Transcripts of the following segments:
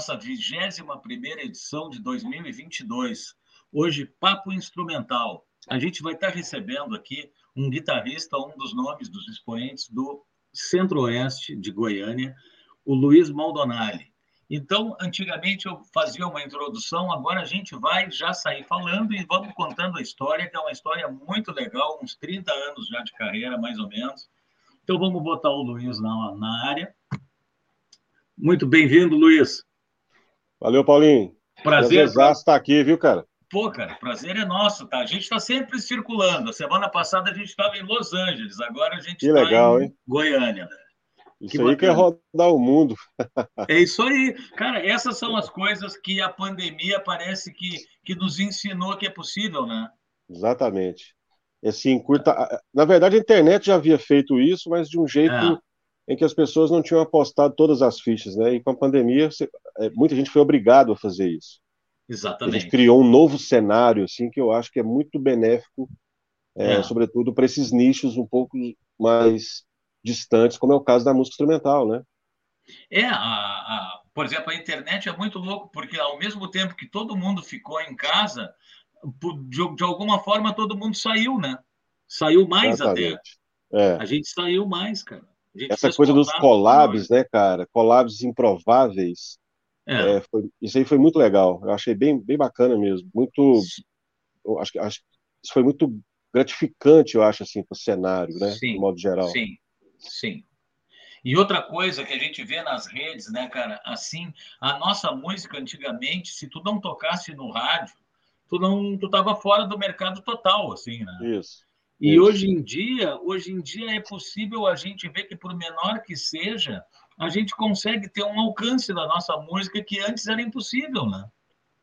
nossa 21ª edição de 2022. Hoje, Papo Instrumental. A gente vai estar recebendo aqui um guitarrista, um dos nomes dos expoentes do Centro-Oeste de Goiânia, o Luiz Maldonali. Então, antigamente eu fazia uma introdução, agora a gente vai já sair falando e vamos contando a história, que é uma história muito legal, uns 30 anos já de carreira, mais ou menos. Então vamos botar o Luiz na, na área. Muito bem-vindo, Luiz. Valeu, Paulinho. Prazer. Prazer estar aqui, viu, cara? Pô, cara, prazer é nosso, tá? A gente está sempre circulando. A semana passada a gente estava em Los Angeles, agora a gente está em? Goiânia. Né? Isso que aí que é rodar o mundo. É isso aí. Cara, essas são as coisas que a pandemia parece que, que nos ensinou que é possível, né? Exatamente assim, curta. Na verdade, a internet já havia feito isso, mas de um jeito é. Em que as pessoas não tinham apostado todas as fichas, né? E com a pandemia, é, muita gente foi obrigado a fazer isso. Exatamente. A gente criou um novo cenário, assim, que eu acho que é muito benéfico, é, é. sobretudo para esses nichos um pouco mais distantes, como é o caso da música instrumental, né? É, a, a, por exemplo, a internet é muito louco, porque ao mesmo tempo que todo mundo ficou em casa, de, de alguma forma todo mundo saiu, né? Saiu mais Exatamente. até. É. A gente saiu mais, cara. Essa coisa dos collabs, né, cara? Collabs improváveis. É. É, foi, isso aí foi muito legal. Eu achei bem, bem bacana meso. Muito. Acho, acho isso foi muito gratificante, eu acho, assim, para o cenário, né? Sim, de modo geral. Sim, sim. E outra coisa que a gente vê nas redes, né, cara? Assim, a nossa música antigamente, se tu não tocasse no rádio, tu não tu estava fora do mercado total, assim, né? Isso. E isso. hoje em dia, hoje em dia é possível a gente ver que por menor que seja, a gente consegue ter um alcance da nossa música que antes era impossível, né?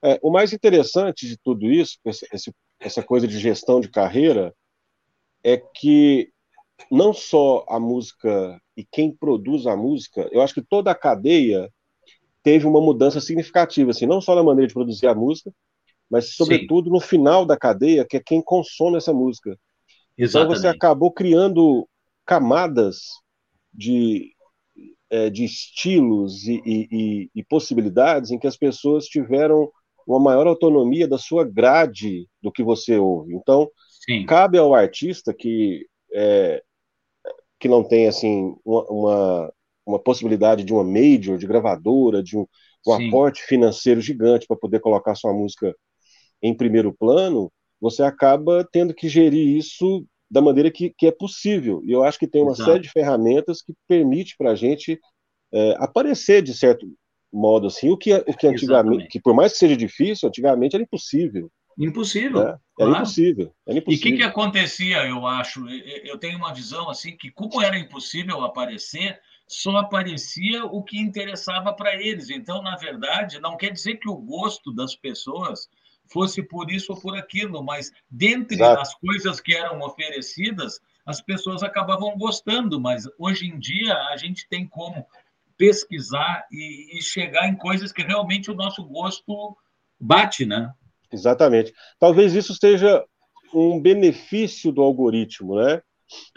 É, o mais interessante de tudo isso, esse, essa coisa de gestão de carreira, é que não só a música e quem produz a música, eu acho que toda a cadeia teve uma mudança significativa, assim, não só na maneira de produzir a música, mas sobretudo Sim. no final da cadeia, que é quem consome essa música. Exatamente. Então você acabou criando camadas de, é, de estilos e, e, e, possibilidades em que as pessoas tiveram uma maior autonomia da sua grade do que você ouve. Então, Sim. cabe ao artista que é, que não tem assim uma, uma, possibilidade de uma major, de gravadora, de um, um aporte financeiro gigante para poder colocar sua música em primeiro plano, você acaba tendo que gerir isso da maneira que, que é possível. E eu acho que tem uma Exato. série de ferramentas que permite para a gente é, aparecer de certo modo assim, o que, o que antigamente, Exatamente. que por mais que seja difícil, antigamente era impossível. Impossível. Né? Era, claro. impossível, era impossível. E o que, que acontecia, eu acho? Eu tenho uma visão assim que, como era impossível aparecer, só aparecia o que interessava para eles. Então, na verdade, não quer dizer que o gosto das pessoas fosse por isso ou por aquilo, mas dentre Exato. as coisas que eram oferecidas, as pessoas acabavam gostando, mas hoje em dia a gente tem como pesquisar e, e chegar em coisas que realmente o nosso gosto bate, né? Exatamente. Talvez isso seja um benefício do algoritmo, né?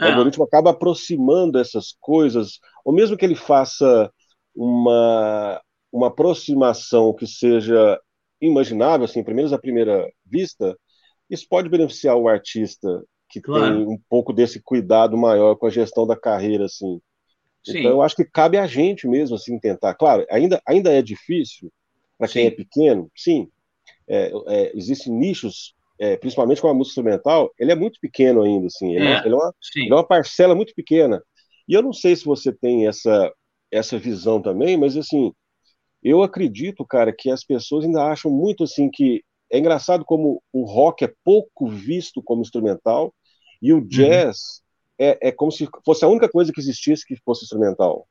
O é. algoritmo acaba aproximando essas coisas, ou mesmo que ele faça uma, uma aproximação que seja imaginável, assim, pelo menos à primeira vista, isso pode beneficiar o artista que claro. tem um pouco desse cuidado maior com a gestão da carreira, assim. Sim. Então, eu acho que cabe a gente mesmo, assim, tentar. Claro, ainda, ainda é difícil para quem é pequeno, sim. É, é, existem nichos, é, principalmente com a música instrumental, ele é muito pequeno ainda, assim. Ele é, é ele é, uma, ele é uma parcela muito pequena. E eu não sei se você tem essa, essa visão também, mas, assim, eu acredito, cara, que as pessoas ainda acham muito assim que é engraçado como o rock é pouco visto como instrumental e o uhum. jazz uhum. é, é como se fosse a única coisa que existisse que fosse instrumental.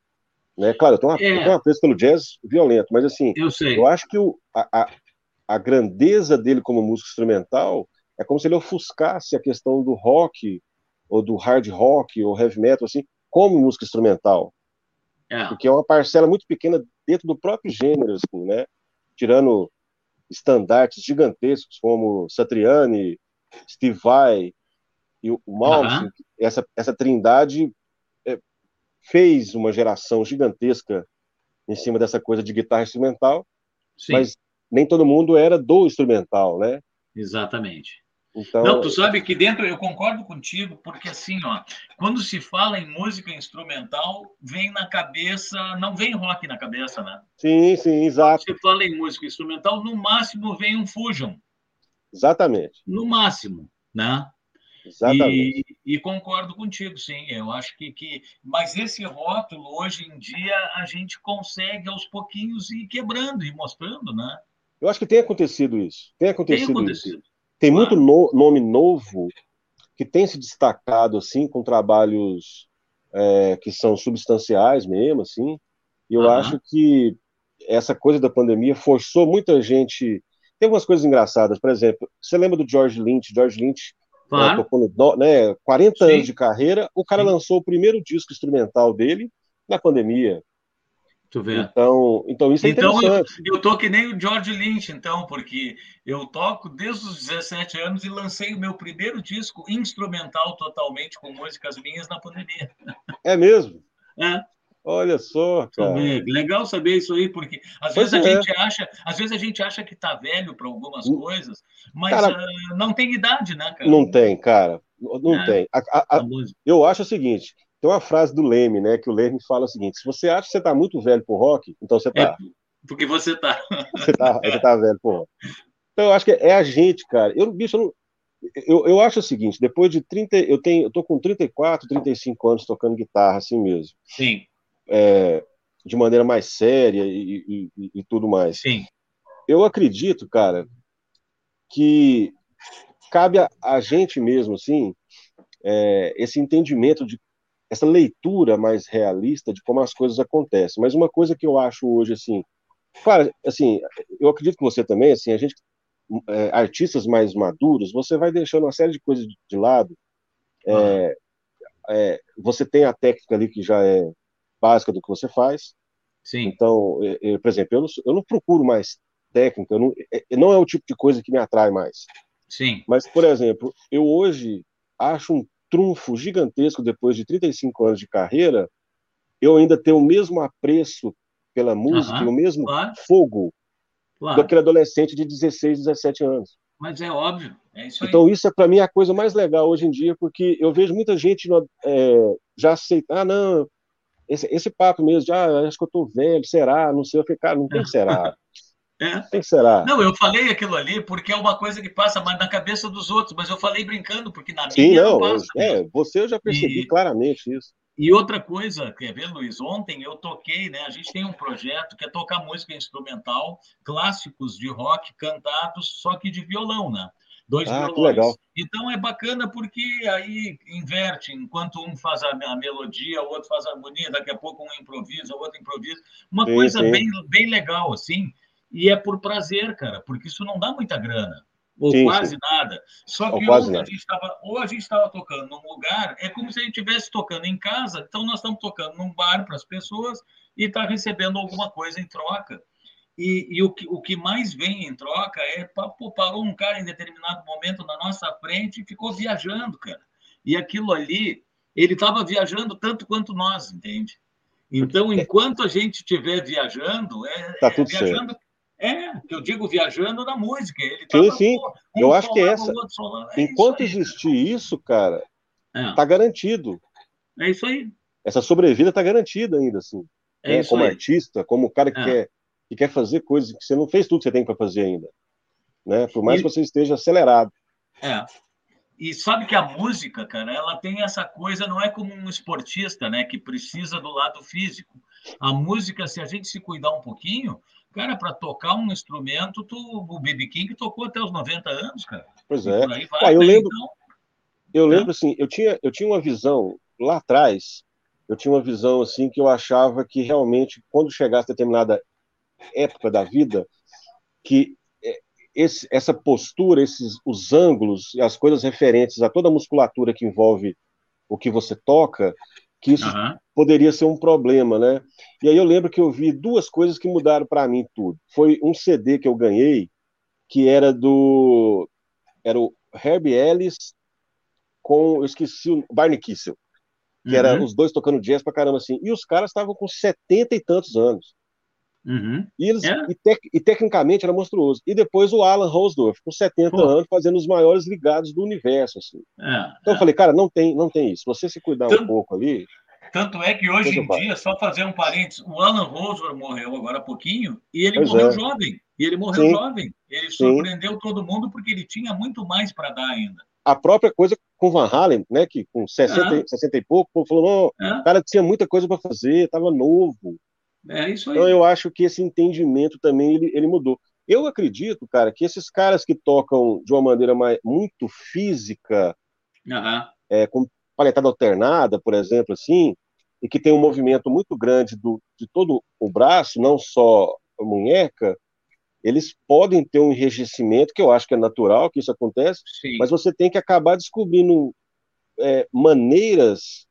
Né? Claro, eu tenho uma, é. uma pelo jazz violento, mas assim, eu, eu acho que o, a, a, a grandeza dele como músico instrumental é como se ele ofuscasse a questão do rock ou do hard rock ou heavy metal assim como música instrumental. É. Porque é uma parcela muito pequena dentro do próprio gênero, assim, né? Tirando estandartes gigantescos como Satriani, Steve Vai e o Malmsteen, essa, essa trindade é, fez uma geração gigantesca em cima dessa coisa de guitarra instrumental, Sim. mas nem todo mundo era do instrumental, né? Exatamente. Então... Não, tu sabe que dentro, eu concordo contigo, porque assim, ó, quando se fala em música instrumental, vem na cabeça, não vem rock na cabeça, né? Sim, sim, exato. Quando se fala em música instrumental, no máximo vem um Fusion. Exatamente. No máximo, né? Exatamente. E, e, concordo contigo, sim. Eu acho que, que. Mas esse rótulo, hoje em dia, a gente consegue aos pouquinhos ir quebrando e mostrando, né? Eu acho que tem acontecido isso. Tem acontecido, tem acontecido. isso. Tem muito no, nome novo que tem se destacado assim com trabalhos é, que são substanciais mesmo, assim. E eu uhum. acho que essa coisa da pandemia forçou muita gente. Tem algumas coisas engraçadas, por exemplo, você lembra do George Lynch? George Lynch né, claro. né, né, 40 Sim. anos de carreira, o cara Sim. lançou o primeiro disco instrumental dele na pandemia. Tu vê. Então, então isso é então, interessante. Eu, eu tô que nem o George Lynch, então, porque eu toco desde os 17 anos e lancei o meu primeiro disco instrumental totalmente com músicas minhas na pandemia. É mesmo? É. Olha só, cara. Legal saber isso aí, porque às vezes a é. gente acha, às vezes a gente acha que tá velho para algumas hum. coisas, mas cara, uh, não tem idade, né, cara? Não tem, cara. Não é. tem. A, a, a, eu acho o seguinte, tem uma frase do Leme, né? Que o Leme fala o seguinte: se você acha que você está muito velho pro rock, então você está. É porque você está. Você está tá velho pro rock. Então eu acho que é a gente, cara. Eu, bicho, eu, não, eu, eu acho o seguinte: depois de 30. Eu, tenho, eu tô com 34, 35 anos tocando guitarra assim mesmo. Sim. É, de maneira mais séria e, e, e tudo mais. Sim. Eu acredito, cara, que cabe a, a gente mesmo, assim, é, esse entendimento de essa leitura mais realista de como as coisas acontecem. Mas uma coisa que eu acho hoje, assim, claro, assim, eu acredito que você também, assim, a gente, é, artistas mais maduros, você vai deixando uma série de coisas de, de lado. É, é, você tem a técnica ali que já é básica do que você faz. Sim. Então, eu, por exemplo, eu não, eu não procuro mais técnica, não, é, não é o tipo de coisa que me atrai mais. Sim. Mas, por exemplo, eu hoje acho um trunfo gigantesco depois de 35 anos de carreira, eu ainda tenho o mesmo apreço pela música, uhum, o mesmo claro. fogo claro. daquele adolescente de 16, 17 anos. Mas é óbvio, é isso aí. Então isso é para mim a coisa mais legal hoje em dia, porque eu vejo muita gente é, já aceitar, ah, não, esse, esse papo mesmo, já ah, acho que eu tô velho, será, não sei, eu falei, cara, não tem será. É. Quem será? Não, eu falei aquilo ali porque é uma coisa que passa mais na cabeça dos outros, mas eu falei brincando, porque na Sim, minha não, não passa. É, você eu já percebi e, claramente isso. E outra coisa, quer ver, Luiz? Ontem eu toquei, né? A gente tem um projeto que é tocar música instrumental, clássicos de rock cantados, só que de violão, né? Dois ah, violões. legal. Então é bacana porque aí inverte, enquanto um faz a, a, melodia, o outro faz a harmonia, daqui a pouco um improvisa, o outro improvisa. Uma sim, coisa sim. Bem, bem legal, assim e é por prazer, cara, porque isso não dá muita grana, ou sim, quase sim. nada. Só que ontem a gente estava, ou a gente estava tocando num lugar, é como se a gente estivesse tocando em casa, então nós estamos tocando num bar para as pessoas e está recebendo alguma coisa em troca. E, e, o, que, o que mais vem em troca é, pô, parou um cara em determinado momento na nossa frente e ficou viajando, cara. E aquilo ali, ele estava viajando tanto quanto nós, entende? Então, enquanto a gente estiver viajando, é, tá é viajando, certo. É, eu digo viajando na música. Ele sim, sim. Pô, um eu acho que essa. É enquanto isso existir isso, cara, é. tá garantido. É isso aí. Essa sobrevida tá garantida ainda, assim. É né? Como aí. artista, como cara que, é. quer, que quer fazer coisas que você não fez tudo que você tem para fazer ainda. Né? Por mais e... que você esteja acelerado. É. E sabe que a música, cara, ela tem essa coisa, não é como um esportista, né, que precisa do lado físico. A música, se a gente se cuidar um pouquinho, Cara, para tocar um instrumento, tu, o BB King tocou até os 90 anos, cara. Pois é. Vai, ah, eu lembro, então... eu lembro né? assim, eu tinha, eu tinha uma visão lá atrás, eu tinha uma visão assim que eu achava que realmente quando chegasse determinada época da vida, que é, esse, essa postura, esses os ângulos, as coisas referentes a toda a musculatura que envolve o que você toca, que isso uhum. poderia ser um problema, né? E aí eu lembro que eu vi duas coisas que mudaram para mim tudo. Foi um CD que eu ganhei, que era do era o Herbie Ellis com eu esqueci o Barney Kissel. que uhum. era os dois tocando jazz pra caramba assim. E os caras estavam com setenta e tantos anos. Uhum. E, eles, é. e, tec, e, tecnicamente era monstruoso. E depois o Alan Rosdorff, com 70 Pô. anos, fazendo os maiores ligados do universo. Assim. É, então é. eu falei, cara, não tem, não tem isso. Você se cuidar tanto, um pouco ali. Tanto é que hoje em dia, só fazer um parênteses, o Alan Rosdorff morreu agora há pouquinho e ele pois morreu é. jovem. E ele morreu Sim. jovem. Ele surpreendeu Sim. todo mundo porque ele tinha muito mais para dar ainda. A própria coisa com Van Halen, né, que com 60, é. 60 e pouco, falou, não, é. o cara tinha muita coisa para fazer, estava novo. É isso aí. Então eu acho que esse entendimento também ele, ele mudou. Eu acredito, cara, que esses caras que tocam de uma maneira mais, muito física, uhum. é, com paletada alternada, por exemplo, assim, e que tem um movimento muito grande do, de todo o braço, não só a munheca, eles podem ter um enrijecimento, que eu acho que é natural que isso acontece, Sim. mas você tem que acabar descobrindo é, maneiras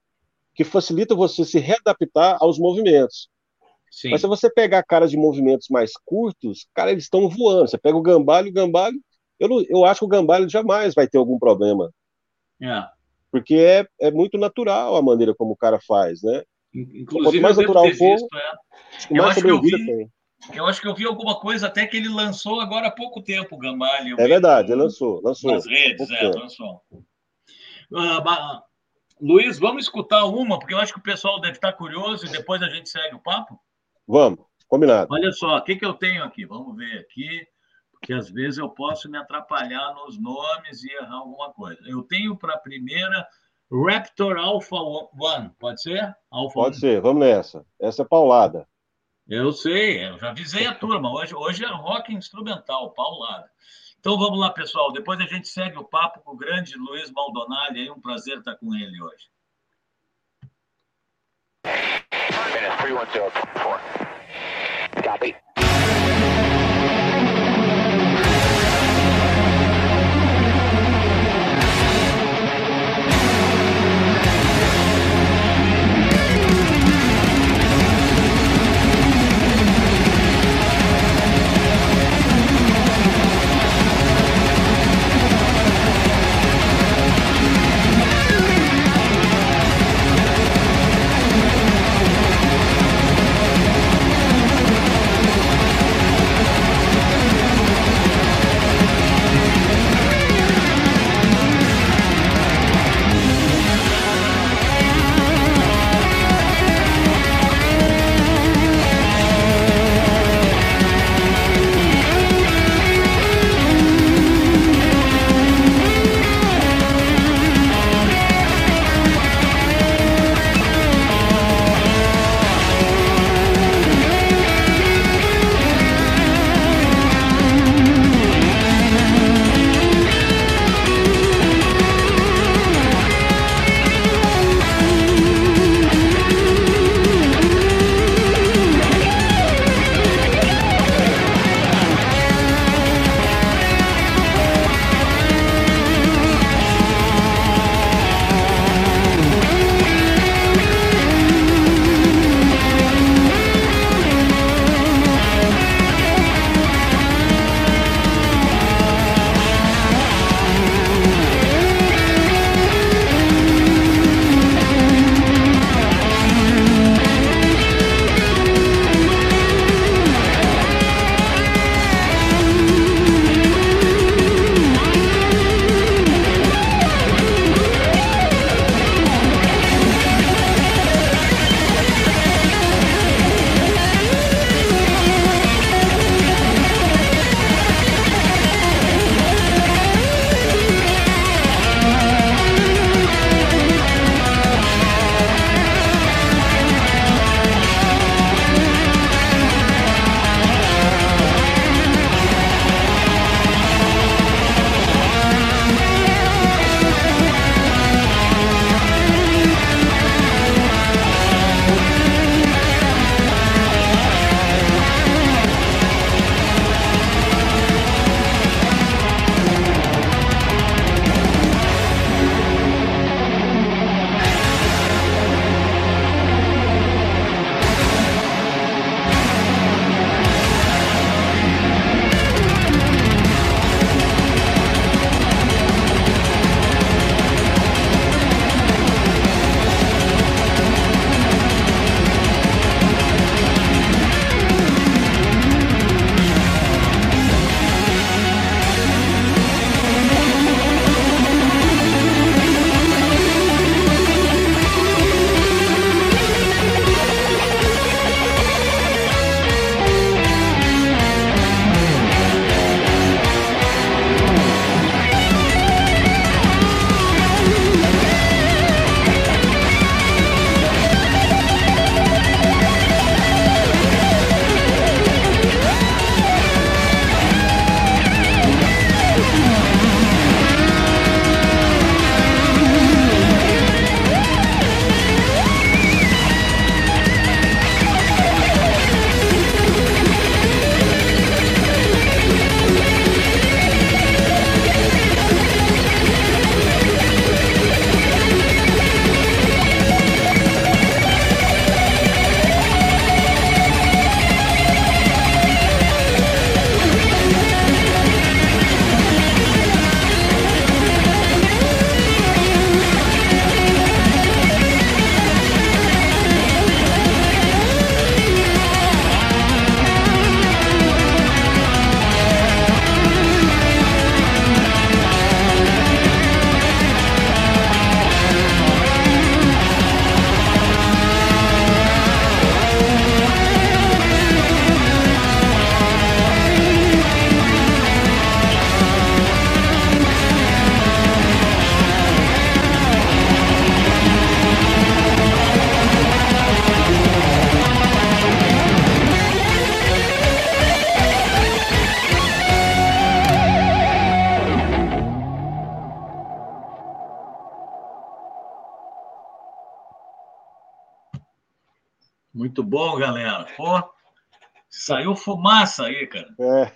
que facilitam você se readaptar aos movimentos. Sim. Mas se você pegar caras de movimentos mais curtos, cara, eles estão voando. Você pega o Gambalho, o Gambalho, eu, não, eu acho que o Gambalho jamais vai ter algum problema. É. Porque é, é muito natural a maneira como o cara faz, né? Inclusive, Quanto mais natural for, visto, é. mais sobrevida tem. Eu acho que eu vi alguma coisa até que ele lançou agora há pouco tempo, o Gambalho. É verdade, ele lançou, lançou. Nas redes, é, tempo. lançou. Uh, Luiz, vamos escutar uma, porque eu acho que o pessoal deve estar curioso e depois a gente segue o papo. Vamos, combinado. Olha só, o que, que eu tenho aqui? Vamos ver aqui, porque às vezes eu posso me atrapalhar nos nomes e errar alguma coisa. Eu tenho para a primeira Raptor Alpha One, pode ser? Alpha pode One. ser, vamos nessa. Essa é paulada. Eu sei, eu já avisei a turma. Hoje, hoje é rock instrumental, paulada. Então vamos lá, pessoal. Depois a gente segue o papo com o grande Luiz Maldonado. É um prazer estar com ele hoje. And it's 310 Copy. Saiu fumaça aí, cara. É.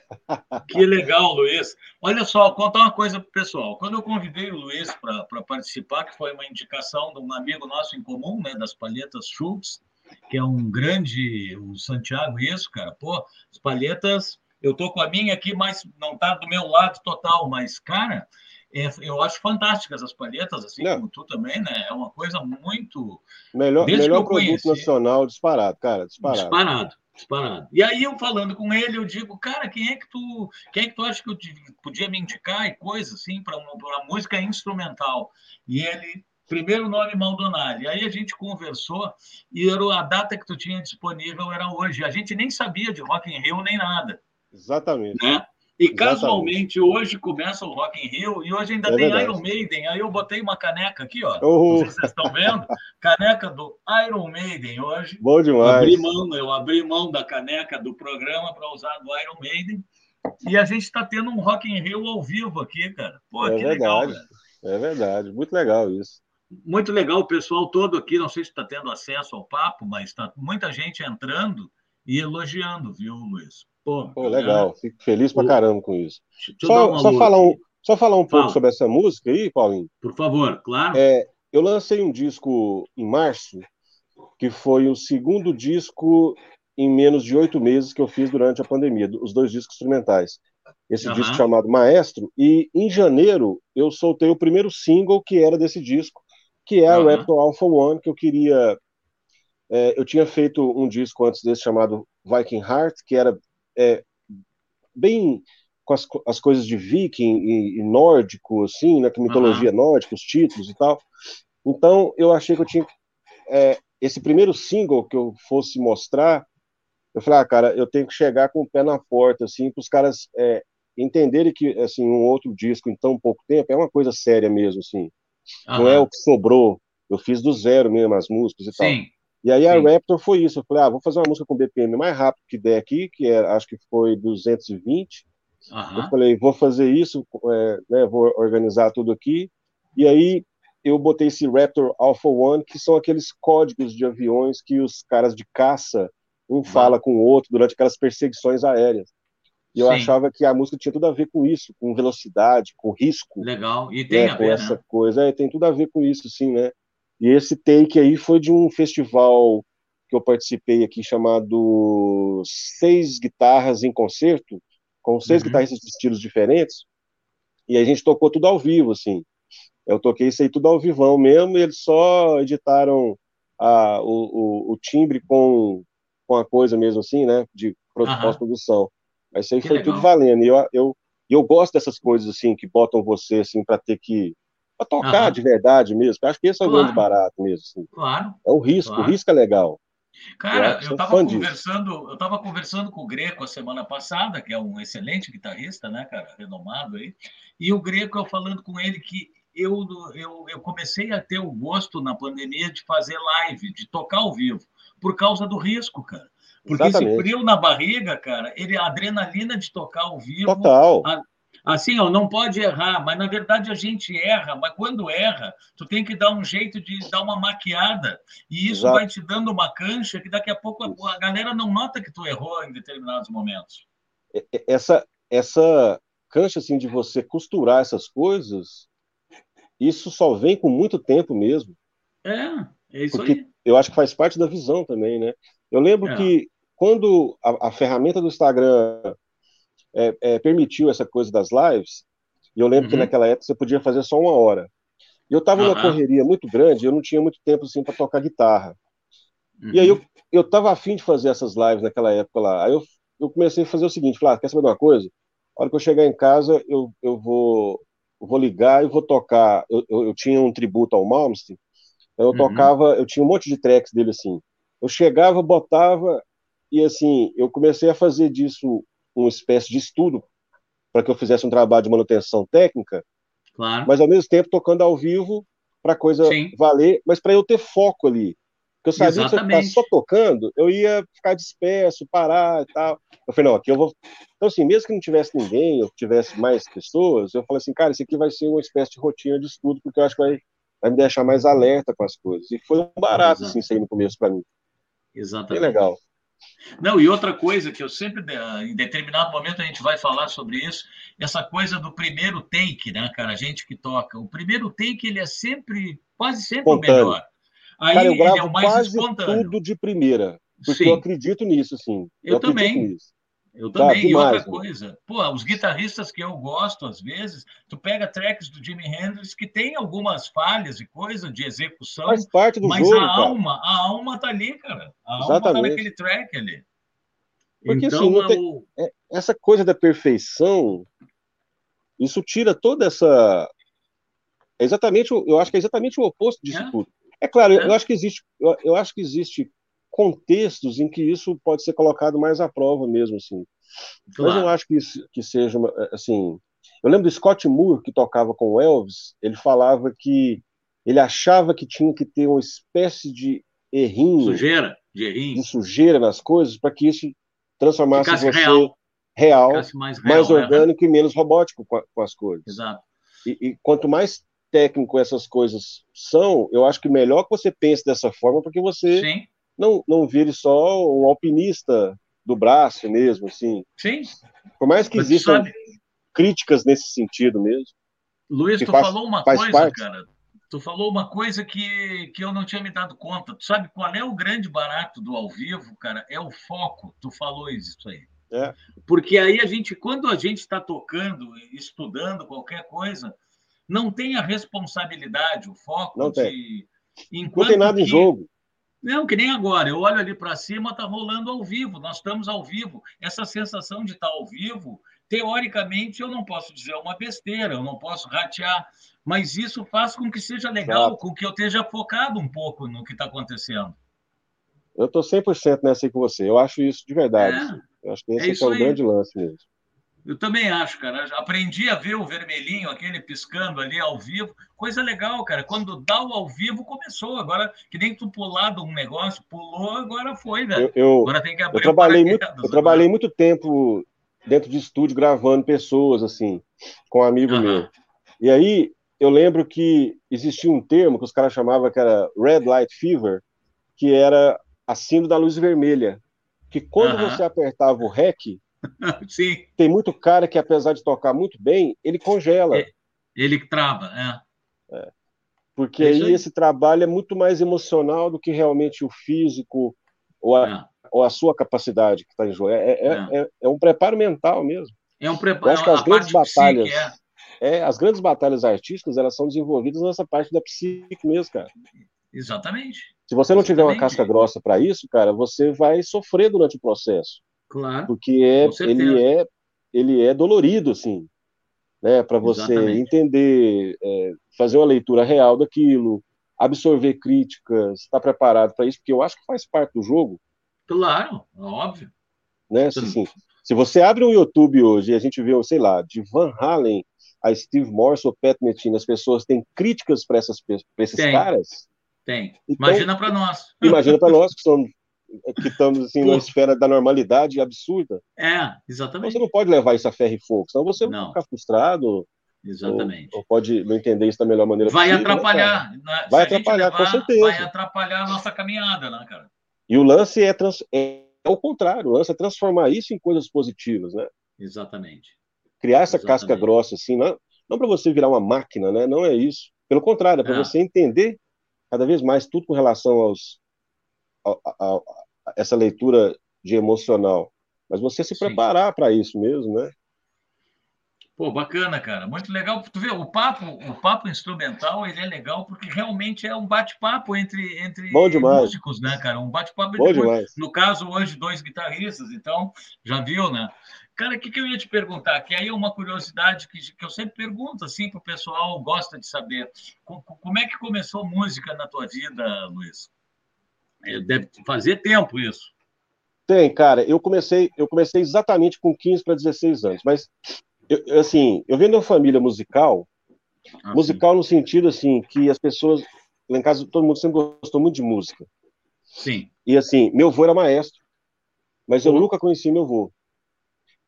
Que legal, Luiz. Olha só, contar uma coisa pro pessoal. Quando eu convidei o Luiz para participar, que foi uma indicação de um amigo nosso em comum, né, das palhetas Schultz, que é um grande, o Santiago, isso, cara. Pô, as palhetas, eu tô com a minha aqui, mas não tá do meu lado total, mas, cara, é, eu acho fantásticas as palhetas, assim não. como tu também, né? É uma coisa muito. Melhor, melhor produto conheci, nacional disparado, cara, disparado. Disparado, disparado. E aí eu falando com ele, eu digo, cara, quem é que tu, quem é que tu acha que eu podia me indicar e coisa assim para uma, música instrumental? E ele primeiro nome Maldonado. Aí a gente conversou e era a data que tu tinha disponível era hoje. A gente nem sabia de Rock in Rio nem nada. Exatamente. Né? E casualmente hoje começa o Rock in Rio e hoje ainda é tem verdade. Iron Maiden. Aí eu botei uma caneca aqui, ó. Uhum. Não sei se vocês estão vendo. Caneca do Iron Maiden hoje. Bom demais. Abri mão, eu abri mão da caneca do programa para usar do Iron Maiden. E a gente está tendo um Rock in Rio ao vivo aqui, cara. Pô, é que verdade. legal, É verdade, muito legal isso. Muito legal o pessoal todo aqui. Não sei se está tendo acesso ao papo, mas está muita gente entrando e elogiando, viu, Luiz? Pô, Pô legal, fico feliz pra caramba com isso. Só, só, falar um, só falar um Fala. pouco sobre essa música aí, Paulinho. Por favor, claro. É, eu lancei um disco em março, que foi o segundo disco em menos de oito meses que eu fiz durante a pandemia, os dois discos instrumentais. Esse uhum. disco chamado Maestro, e em janeiro eu soltei o primeiro single que era desse disco, que é a uhum. Raptor Alpha One, que eu queria. É, eu tinha feito um disco antes desse chamado Viking Heart, que era é, bem com as, as, coisas de viking e, e nórdico, assim, né, mitologia uhum. nórdica, os títulos e tal. Então, eu achei que eu tinha é, esse primeiro single que eu fosse mostrar, eu falei, ah, cara, eu tenho que chegar com o pé na porta, assim, para os caras é, entenderem que, assim, um outro disco em tão pouco tempo é uma coisa séria mesmo, assim. Uhum. Não é o que sobrou. Eu fiz do zero mesmo as músicas e Sim. tal. E aí a Sim. Raptor foi isso. Eu falei, ah, vou fazer uma música com BPM mais rápido que der aqui, que é, acho que foi 220. Uhum. Eu falei, vou fazer isso, é, né, vou organizar tudo aqui. E aí eu botei esse Raptor Alpha One, que são aqueles códigos de aviões que os caras de caça um uhum. fala com o outro durante aquelas perseguições aéreas. E eu Sim. achava que a música tinha tudo a ver com isso, com velocidade, com risco. Legal, e tem né, a ver, com essa né? coisa. É, tem tudo a ver com isso, sim, né? E esse take aí foi de um festival que eu participei aqui chamado Seis Guitarras em Concerto, com seis uhum. guitarristas de estilos diferentes, e a gente tocou tudo ao vivo, assim. Eu toquei isso aí tudo ao vivão mesmo, e eles só editaram a, o, o, o timbre com, com a coisa mesmo assim, né, de pós-produção. Mas isso aí que foi legal. tudo valendo, e eu, eu, eu gosto dessas coisas, assim, que botam você, assim, para ter que para tocar de verdade mesmo. Eu acho que esse é o claro. grande barato mesmo. Assim. Claro. É o risco, claro. o risco é legal. Cara, eu estava conversando, eu tava conversando com o Greco a semana passada, que é um excelente guitarrista, né, cara, renomado aí. E o Greco, eu falando com ele que eu, eu, eu comecei a ter o gosto na pandemia de fazer live, de tocar ao vivo, por causa do risco, cara. Porque Exatamente. esse frio na barriga, cara, ele, a adrenalina de tocar ao vivo, Total. A, assim, ó, não pode errar, mas na verdade a gente erra, mas quando erra, tu tem que dar um jeito de dar uma maquiada, e isso Exato. vai te dando uma cancha que daqui a pouco a, a galera não nota que tu errou em determinados momentos. Essa essa cancha assim de você costurar essas coisas, isso só vem com muito tempo mesmo. É, é isso Porque aí. Eu acho que faz parte da visão também, né? Eu lembro é. que quando a, a ferramenta do Instagram é, é, permitiu essa coisa das lives, e eu lembro uhum. que naquela época você podia fazer só uma hora. E eu estava uhum. numa correria muito grande, eu não tinha muito tempo assim para tocar guitarra. Uhum. E aí eu, eu tava afim de fazer essas lives naquela época lá. Aí eu, eu comecei a fazer o seguinte, falar, ah, quer saber de uma coisa? A hora que eu chegar em casa, eu, eu vou eu vou ligar e vou tocar. Eu, eu, eu, tinha um tributo ao Malmsteen, então eu uhum. tocava, eu tinha um monte de tracks dele assim. Eu chegava, botava, e assim, eu comecei a fazer disso uma espécie de estudo para que eu fizesse um trabalho de manutenção técnica, claro. mas ao mesmo tempo tocando ao vivo para a coisa Sim. valer, mas para eu ter foco ali. Porque eu sabia Exatamente. que se eu ficasse só tocando, eu ia ficar disperso, parar e tal. Eu falei, não, aqui eu vou. Então, assim, mesmo que não tivesse ninguém, ou tivesse mais pessoas, eu falei assim, cara, isso aqui vai ser uma espécie de rotina de estudo, porque eu acho que vai, vai me deixar mais alerta com as coisas. E foi um barato, Exato. assim, aí no começo para mim. Exatamente. Bem legal. Não, e outra coisa que eu sempre, em determinado momento, a gente vai falar sobre isso, essa coisa do primeiro take, né, cara? A gente que toca. O primeiro take, ele é sempre, quase sempre o melhor. Aí cara, eu gravo ele é o mais quase espontâneo. tudo de primeira, porque Sim. eu acredito nisso, sim. Eu, eu também. Nisso. Eu também. Tá, e outra coisa, pô, os guitarristas que eu gosto, às vezes, tu pega tracks do Jimi Hendrix que tem algumas falhas e coisa de execução. Faz parte do mas jogo. Mas a alma, a alma tá ali, cara. A Exatamente. alma tá naquele track ali. Porque assim, então, assim, tem... é, essa coisa da perfeição, isso tira toda essa. É exatamente, eu acho que é exatamente o oposto disso é. tudo. É claro, é. eu acho que existe, eu, eu acho que existe contextos em que isso pode ser colocado mais à prova mesmo, assim. Claro. Mas eu não acho que isso que seja, assim... Eu lembro do Scott Moore, que tocava com o Elvis, ele falava que ele achava que tinha que ter uma espécie de errinho... Sujeira, de errinho. De sujeira nas coisas, para que isso transformasse Ficasse você real, real mais, real, mais né? orgânico né? e menos robótico com, com as coisas. Exato. E, e, quanto mais técnico essas coisas são, eu acho que melhor que você pense dessa forma, porque você Sim não, não vire só um alpinista do braço mesmo, assim. Sim. Por mais que existam críticas nesse sentido mesmo. Luiz, tu faz, falou uma coisa, parte. cara. Tu falou uma coisa que, que eu não tinha me dado conta. Tu sabe qual é o grande barato do ao vivo, cara? É o foco. Tu falou isso aí. É. Porque aí a gente, quando a gente está tocando, estudando qualquer coisa, não tem a responsabilidade, o foco não de. Tem. Enquanto não tem nada que... em jogo. Não, que nem agora. Eu olho ali para cima, está rolando ao vivo. Nós estamos ao vivo. Essa sensação de estar tá ao vivo, teoricamente, eu não posso dizer uma besteira, eu não posso ratear, mas isso faz com que seja legal, Exato. com que eu esteja focado um pouco no que está acontecendo. Eu estou 100% nessa aí com você. Eu acho isso de verdade. É, eu acho que esse é, é o grande lance mesmo. Eu também acho, cara. Aprendi a ver o vermelhinho, aquele piscando ali ao vivo. Coisa legal, cara. Quando dá o ao vivo, começou. Agora, que nem tu pular de um negócio, pulou, agora foi, velho. Eu, eu, agora tem que abrir eu trabalhei muito, Eu trabalhei muito tempo dentro de estúdio gravando pessoas, assim, com um amigo uhum. meu. E aí, eu lembro que existia um termo que os caras chamavam que era Red Light Fever, que era a síndrome da luz vermelha. Que quando uhum. você apertava o REC, Sim. Tem muito cara que, apesar de tocar muito bem, ele congela. É, ele trava, é. é. Porque é aí, aí, esse trabalho é muito mais emocional do que realmente o físico ou a, ou a sua capacidade que está em jogo. É, é, um preparo mental mesmo. É um preparo. Eu acho que as grandes batalhas. É, as grandes batalhas artísticas elas são desenvolvidas nessa parte da psique mesmo, cara. Exatamente. Se você não tiver uma casca grossa para isso, cara, você vai sofrer durante o processo. Claro. Porque é, ele é ele é dolorido, assim, né? Para você Exatamente. entender, é, fazer uma leitura real daquilo, absorver críticas, estar preparado para isso, porque eu acho que faz parte do jogo. Claro, óbvio. Né? Se, assim, se você abre um YouTube hoje e a gente vê, sei lá, de Van Halen a Steve Morse ou Pat Metheny, as pessoas têm críticas para esses tem, caras. Tem. Então, imagina para nós. Imagina para nós que somos que estamos assim, numa esfera da normalidade absurda. É, exatamente. Você não pode levar isso a ferro e fogo, senão você não. vai ficar frustrado. Exatamente. Ou, ou, pode não entender isso da melhor maneira vai possível. Né, atrapalhar. Né? Vai atrapalhar, levar, com certeza. Vai atrapalhar a nossa caminhada, né, cara? E o lance é, trans, é, é o contrário, o lance é transformar isso em coisas positivas, né? Exatamente. Criar essa Exatamente. casca grossa, assim, não, não para você virar uma máquina, né? Não é isso. Pelo contrário, é para é. você entender cada vez mais tudo com relação aos, essa leitura de emocional, mas você se Sim. preparar para isso mesmo, né? Pô, bacana, cara. Muito legal. Tu vê, o papo, o papo instrumental, ele é legal porque realmente é um bate-papo entre, entre músicos, né, cara? Um bate-papo entre No caso, hoje, dois guitarristas, então, já viu, né? Cara, o que, que eu ia te perguntar? Que aí é uma curiosidade que, que eu sempre pergunto, assim, para o pessoal gosta de saber. Como é que começou música na tua vida, Luiz? É, deve fazer tempo isso. Tem, cara. Eu comecei, eu comecei exatamente com 15 para 16 anos, mas eu, assim, eu venho de uma família musical, ah, musical sim. no sentido assim que as pessoas lá em casa todo mundo sempre gostou muito de música. Sim. E assim, meu avô era maestro, mas eu uhum. nunca conheci meu avô.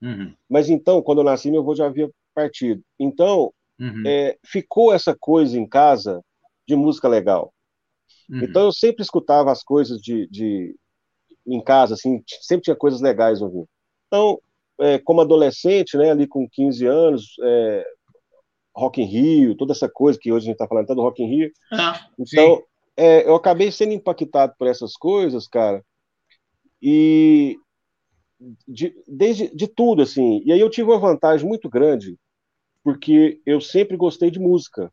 Uhum. Mas então, quando eu nasci, meu avô já havia partido. Então, uhum. é, ficou essa coisa em casa de música legal. Uhum. Então eu sempre escutava as coisas de, de, em casa, assim, sempre tinha coisas legais ouvindo. Então, é, como adolescente, né, ali com 15 anos, é, Rock in Rio, toda essa coisa que hoje a gente está falando, tá do Rock in Rio. Ah, então, é, eu acabei sendo impactado por essas coisas, cara, e de, desde de tudo, assim. E aí eu tive uma vantagem muito grande, porque eu sempre gostei de música.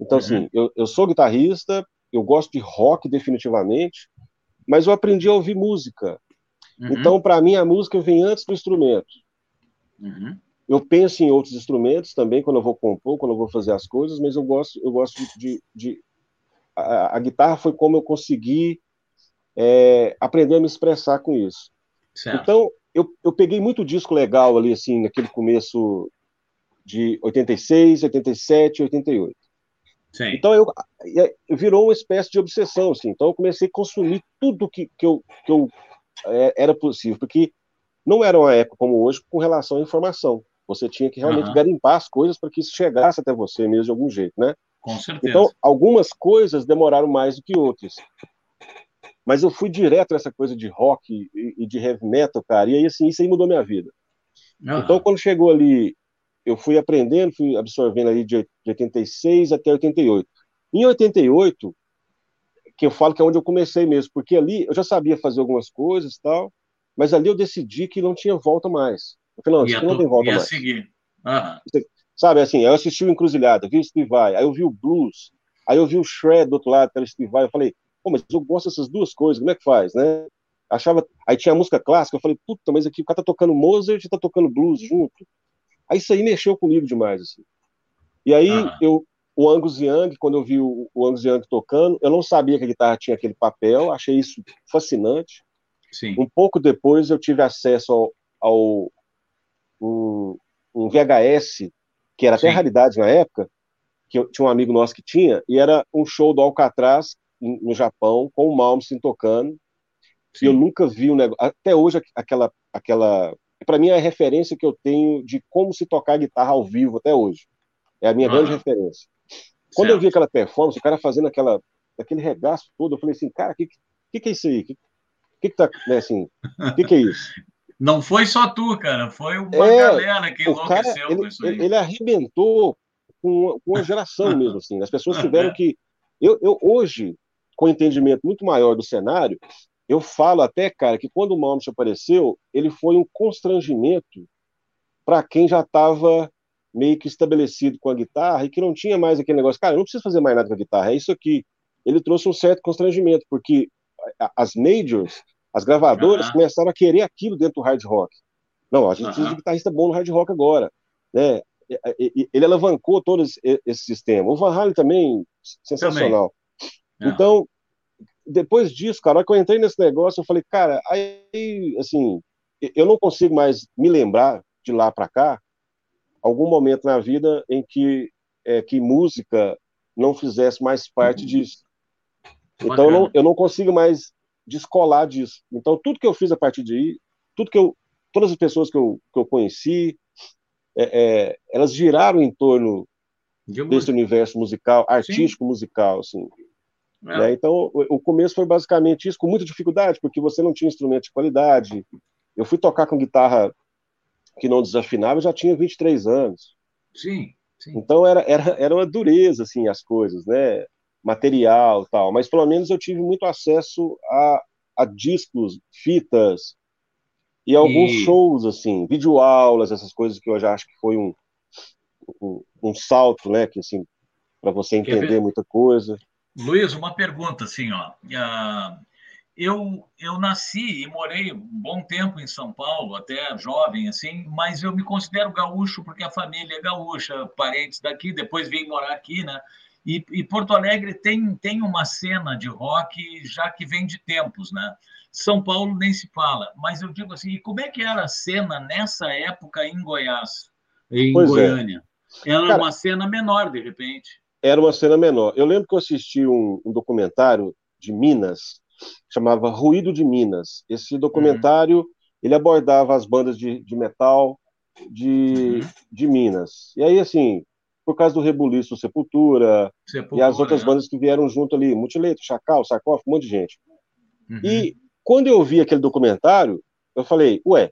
Então, uhum. assim, eu, eu sou guitarrista, eu gosto de rock definitivamente, mas eu aprendi a ouvir música. Uhum. Então, para mim, a música vem antes do instrumento. Uhum. Eu penso em outros instrumentos também quando eu vou compor, quando eu vou fazer as coisas, mas eu gosto, eu gosto de, de a, a, guitarra foi como eu consegui é, aprender a me expressar com isso. Certo. Então, eu, eu peguei muito disco legal ali, assim, naquele começo de 86, 87, 88. Sim. Então eu, virou uma espécie de obsessão, assim. Então eu comecei a consumir tudo que, que, eu, que eu é, era possível, porque não era uma época como hoje com relação à informação. Você tinha que realmente uhum. garimpar as coisas para que isso chegasse até você mesmo de algum jeito, né? Com certeza. Então, algumas coisas demoraram mais do que outras. Mas eu fui direto nessa coisa de rock e, e de heavy metal, cara, e aí, assim, isso aí mudou minha vida. Uhum. Então, quando chegou ali eu fui aprendendo, fui absorvendo ali de 86 até 88. Em 88, que eu falo que é onde eu comecei mesmo, porque ali eu já sabia fazer algumas coisas tal, mas ali eu decidi que não tinha volta mais. Eu falei, não, isso não tem volta mais. seguir. Uhum. Sabe, assim, eu assisti o Encruzilhada, vi o Steve Vai, aí eu vi o Blues, aí eu vi o Shred do outro lado, que era o Steve Vai, eu falei, pô, mas eu gosto dessas duas coisas, como é que faz, né? Achava, aí tinha a música clássica, eu falei, puta, mas aqui o cara tá tocando Mozart e tá tocando blues junto. Aí isso aí mexeu comigo demais, assim. E aí eu, o Angus Young, quando eu vi o, o Angus Young tocando, eu não sabia que a guitarra tinha aquele papel, achei isso fascinante. Sim. Um pouco depois eu tive acesso ao, ao um, um, VHS, que era Sim. até raridade na época, que eu, tinha um amigo nosso que tinha, e era um show do Alcatraz no Japão, com o Malmsteen tocando. Sim. E eu nunca vi um negócio. Até hoje, aquela, aquela para mim é a referência que eu tenho de como se tocar guitarra ao vivo até hoje. É a minha grande referência. Quando certo. eu vi aquela performance, o cara fazendo aquela, aquele regaço todo, eu falei assim, cara, o que, que, que é isso aí? O que, que, que tá, né, assim, que, que é isso? Não foi só tu, cara, foi uma é, galera que enlouqueceu cara, ele, com isso aí. Ele, ele arrebentou com, com uma geração mesmo, assim. As pessoas tiveram que. Eu, eu hoje, com entendimento muito maior do cenário, eu falo até, cara, que quando o Malmsteen apareceu, ele foi um constrangimento para quem já estava meio que estabelecido com a guitarra e que não tinha mais aquele negócio, cara, eu não preciso fazer mais nada com a guitarra, é isso aqui. Ele trouxe um certo constrangimento, porque as majors, as gravadoras, começaram a querer aquilo dentro do hard rock. Não, a gente precisa de guitarrista bom no hard rock agora. Né? Ele alavancou todo esse sistema. O Van Halen também, sensacional. Também. Então, depois disso, cara, que eu entrei nesse negócio, eu falei, cara, aí, assim, eu não consigo mais me lembrar de lá para cá algum momento na vida em que é, que música não fizesse mais parte uhum. disso. Então eu não, eu não, consigo mais descolar disso. Então tudo que eu fiz a partir de aí, tudo que eu, todas as pessoas que eu, que eu conheci, é, é, elas giraram em torno de desse universo musical, artístico Sim. musical, assim. É. Né? Então, o, o, começo foi basicamente isso, com muita dificuldade, porque você não tinha instrumento de qualidade. Eu fui tocar com guitarra que não desafinava, eu já tinha 23 anos. Sim, sim. Então, era, era, era uma dureza, assim, as coisas, né? Material tal. Mas, pelo menos, eu tive muito acesso a, a discos, fitas, e alguns e... shows, assim, videoaulas, essas coisas que eu já acho que foi um, um, um salto, né? Que, assim, para você entender muita coisa. Luiz, uma pergunta assim, ó. Uh, eu, eu nasci e morei um bom tempo em São Paulo, até jovem, assim, mas eu me considero gaúcho porque a família é gaúcha, parentes daqui, depois vim morar aqui, né? E, e, Porto Alegre tem, tem uma cena de rock já que vem de tempos, né? São Paulo nem se fala, mas eu digo assim, como é que era a cena nessa época em Goiás, em pois é. Goiânia? É. Era Cara, uma cena menor, de repente era uma cena menor. Eu lembro que eu assisti um, um documentário de Minas, chamava Ruído de Minas. Esse documentário, uhum. ele abordava as bandas de, de metal de, uhum. de Minas. E aí, assim, por causa do rebuliço Sepultura, Sepultura e as outras né? bandas que vieram junto ali, Mutileto, Chacal, Sarcófago, um monte de gente. Uhum. E quando eu vi aquele documentário, eu falei, ué,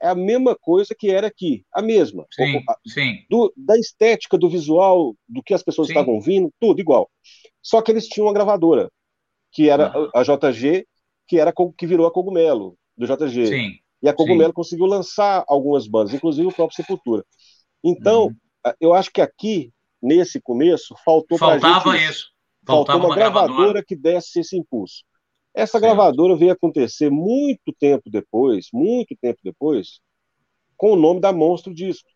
é a mesma coisa que era aqui, a mesma. Sim, sim. Do, da estética, do visual, do que as pessoas sim. estavam ouvindo, tudo igual. Só que eles tinham uma gravadora, que era uhum. a JG, que era que virou a Cogumelo, do JG. Sim. E a Cogumelo sim. conseguiu lançar algumas bandas, inclusive o próprio Sepultura. Então, uhum. eu acho que aqui, nesse começo, faltou Faltava gente, isso. Faltava faltou uma, uma gravadora, gravadora que desse esse impulso. Essa certo. gravadora veio acontecer muito tempo depois, muito tempo depois, com o nome da Monstro Disco.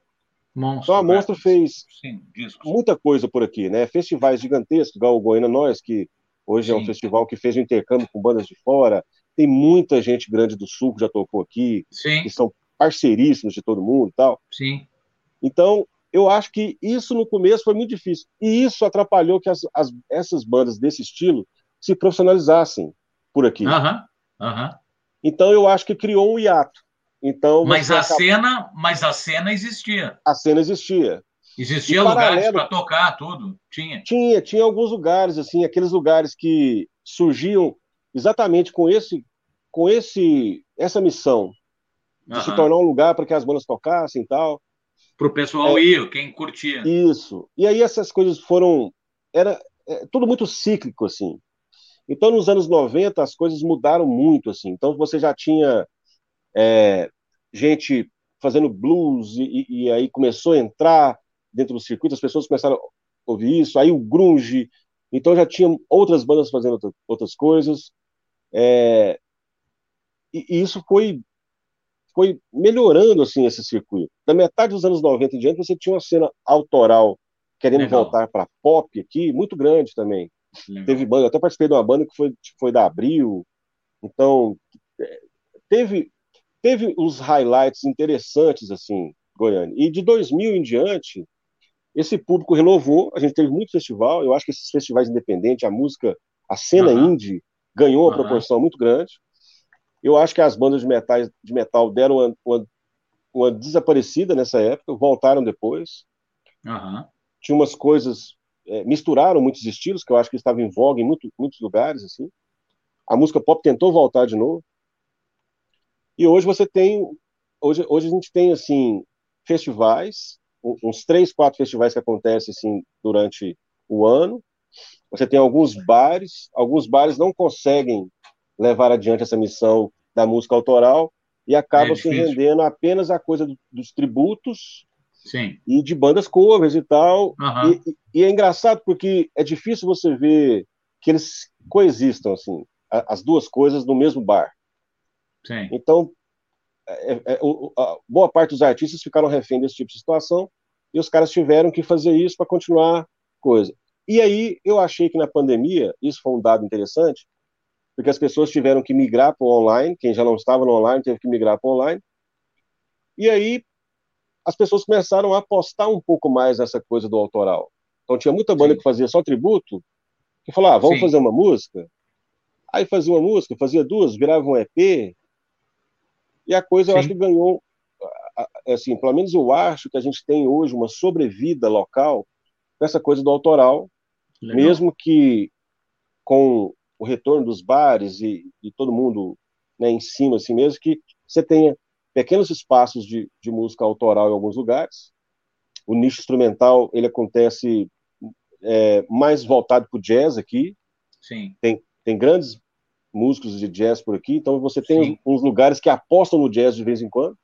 Monstro, então a Monstro fez Sim, muita coisa por aqui, né? Festivais gigantescos, igual o Goiânia Nós, que hoje Sim. é um festival que fez um intercâmbio com bandas de fora. Tem muita gente grande do Sul que já tocou aqui, Sim. que são parceiríssimos de todo mundo e tal. Sim. Então, eu acho que isso no começo foi muito difícil. E isso atrapalhou que as, as, essas bandas desse estilo se profissionalizassem por aqui. Uhum, uhum. Então eu acho que criou um hiato. Então, mas a acaba... cena, mas a cena existia. A cena existia. Existia e lugares para tocar tudo, tinha. Tinha, tinha alguns lugares assim, aqueles lugares que surgiam exatamente com esse com esse essa missão de uhum. se tornar um lugar para que as bandas tocassem e tal. Para o pessoal é, ir, quem curtia. Isso. E aí essas coisas foram era é, tudo muito cíclico assim. Então, nos anos 90, as coisas mudaram muito, assim. Então, você já tinha é, gente fazendo blues, e, e, aí começou a entrar dentro do circuito, as pessoas começaram a ouvir isso, aí o grunge, então já tinha outras bandas fazendo outras coisas, é, e, e, isso foi foi melhorando, assim, esse circuito. Da metade dos anos 90 em diante, você tinha uma cena autoral querendo Legal. voltar para pop aqui, muito grande também. Legal. Teve banda, eu até participei de uma banda que foi, foi da Abril. Então, é, teve, teve os highlights interessantes, assim, Goiânia. E de 2000 em diante, esse público renovou. A gente teve muito festival. Eu acho que esses festivais independentes, a música, a cena uhum. indie, ganhou uma uhum. proporção muito grande. Eu acho que as bandas de, metais, de metal deram uma, uma, uma desaparecida nessa época, voltaram depois. Uhum. Tinha umas coisas é, misturaram muitos estilos, que eu acho que estava em voga em muito, muitos lugares, assim. A música pop tentou voltar de novo. E hoje você tem, hoje, hoje a gente tem, assim, festivais, uns três, quatro festivais que acontecem, assim, durante o ano. Você tem alguns bares, alguns bares não conseguem levar adiante essa missão da música autoral e acabam é se rendendo apenas a coisa do, dos tributos Sim. E de bandas covers e tal. Uhum. E, e, é engraçado porque é difícil você ver que eles coexistam, assim, as duas coisas no mesmo bar. Sim. Então, é, é, é boa parte dos artistas ficaram refém desse tipo de situação e os caras tiveram que fazer isso para continuar coisa. E aí eu achei que na pandemia, isso foi um dado interessante, porque as pessoas tiveram que migrar para o online, quem já não estava no online teve que migrar para o online. E aí as pessoas começaram a apostar um pouco mais nessa coisa do autoral. Então tinha muita banda Sim. que fazia só tributo, que falava, ah, vamos Sim. fazer uma música. Aí fazia uma música, fazia duas, virava um EP. E a coisa Sim. eu acho que ganhou, assim, pelo menos eu acho que a gente tem hoje uma sobrevida local com essa coisa do autoral, Legal. mesmo que com o retorno dos bares e, e todo mundo né, em cima, assim mesmo, que você tenha pequenos espaços de, de música autoral em alguns lugares. O nicho instrumental ele acontece é, mais voltado para o jazz aqui. Sim. Tem, tem grandes músicos de jazz por aqui, então você tem uns, uns lugares que apostam no jazz de vez em quando,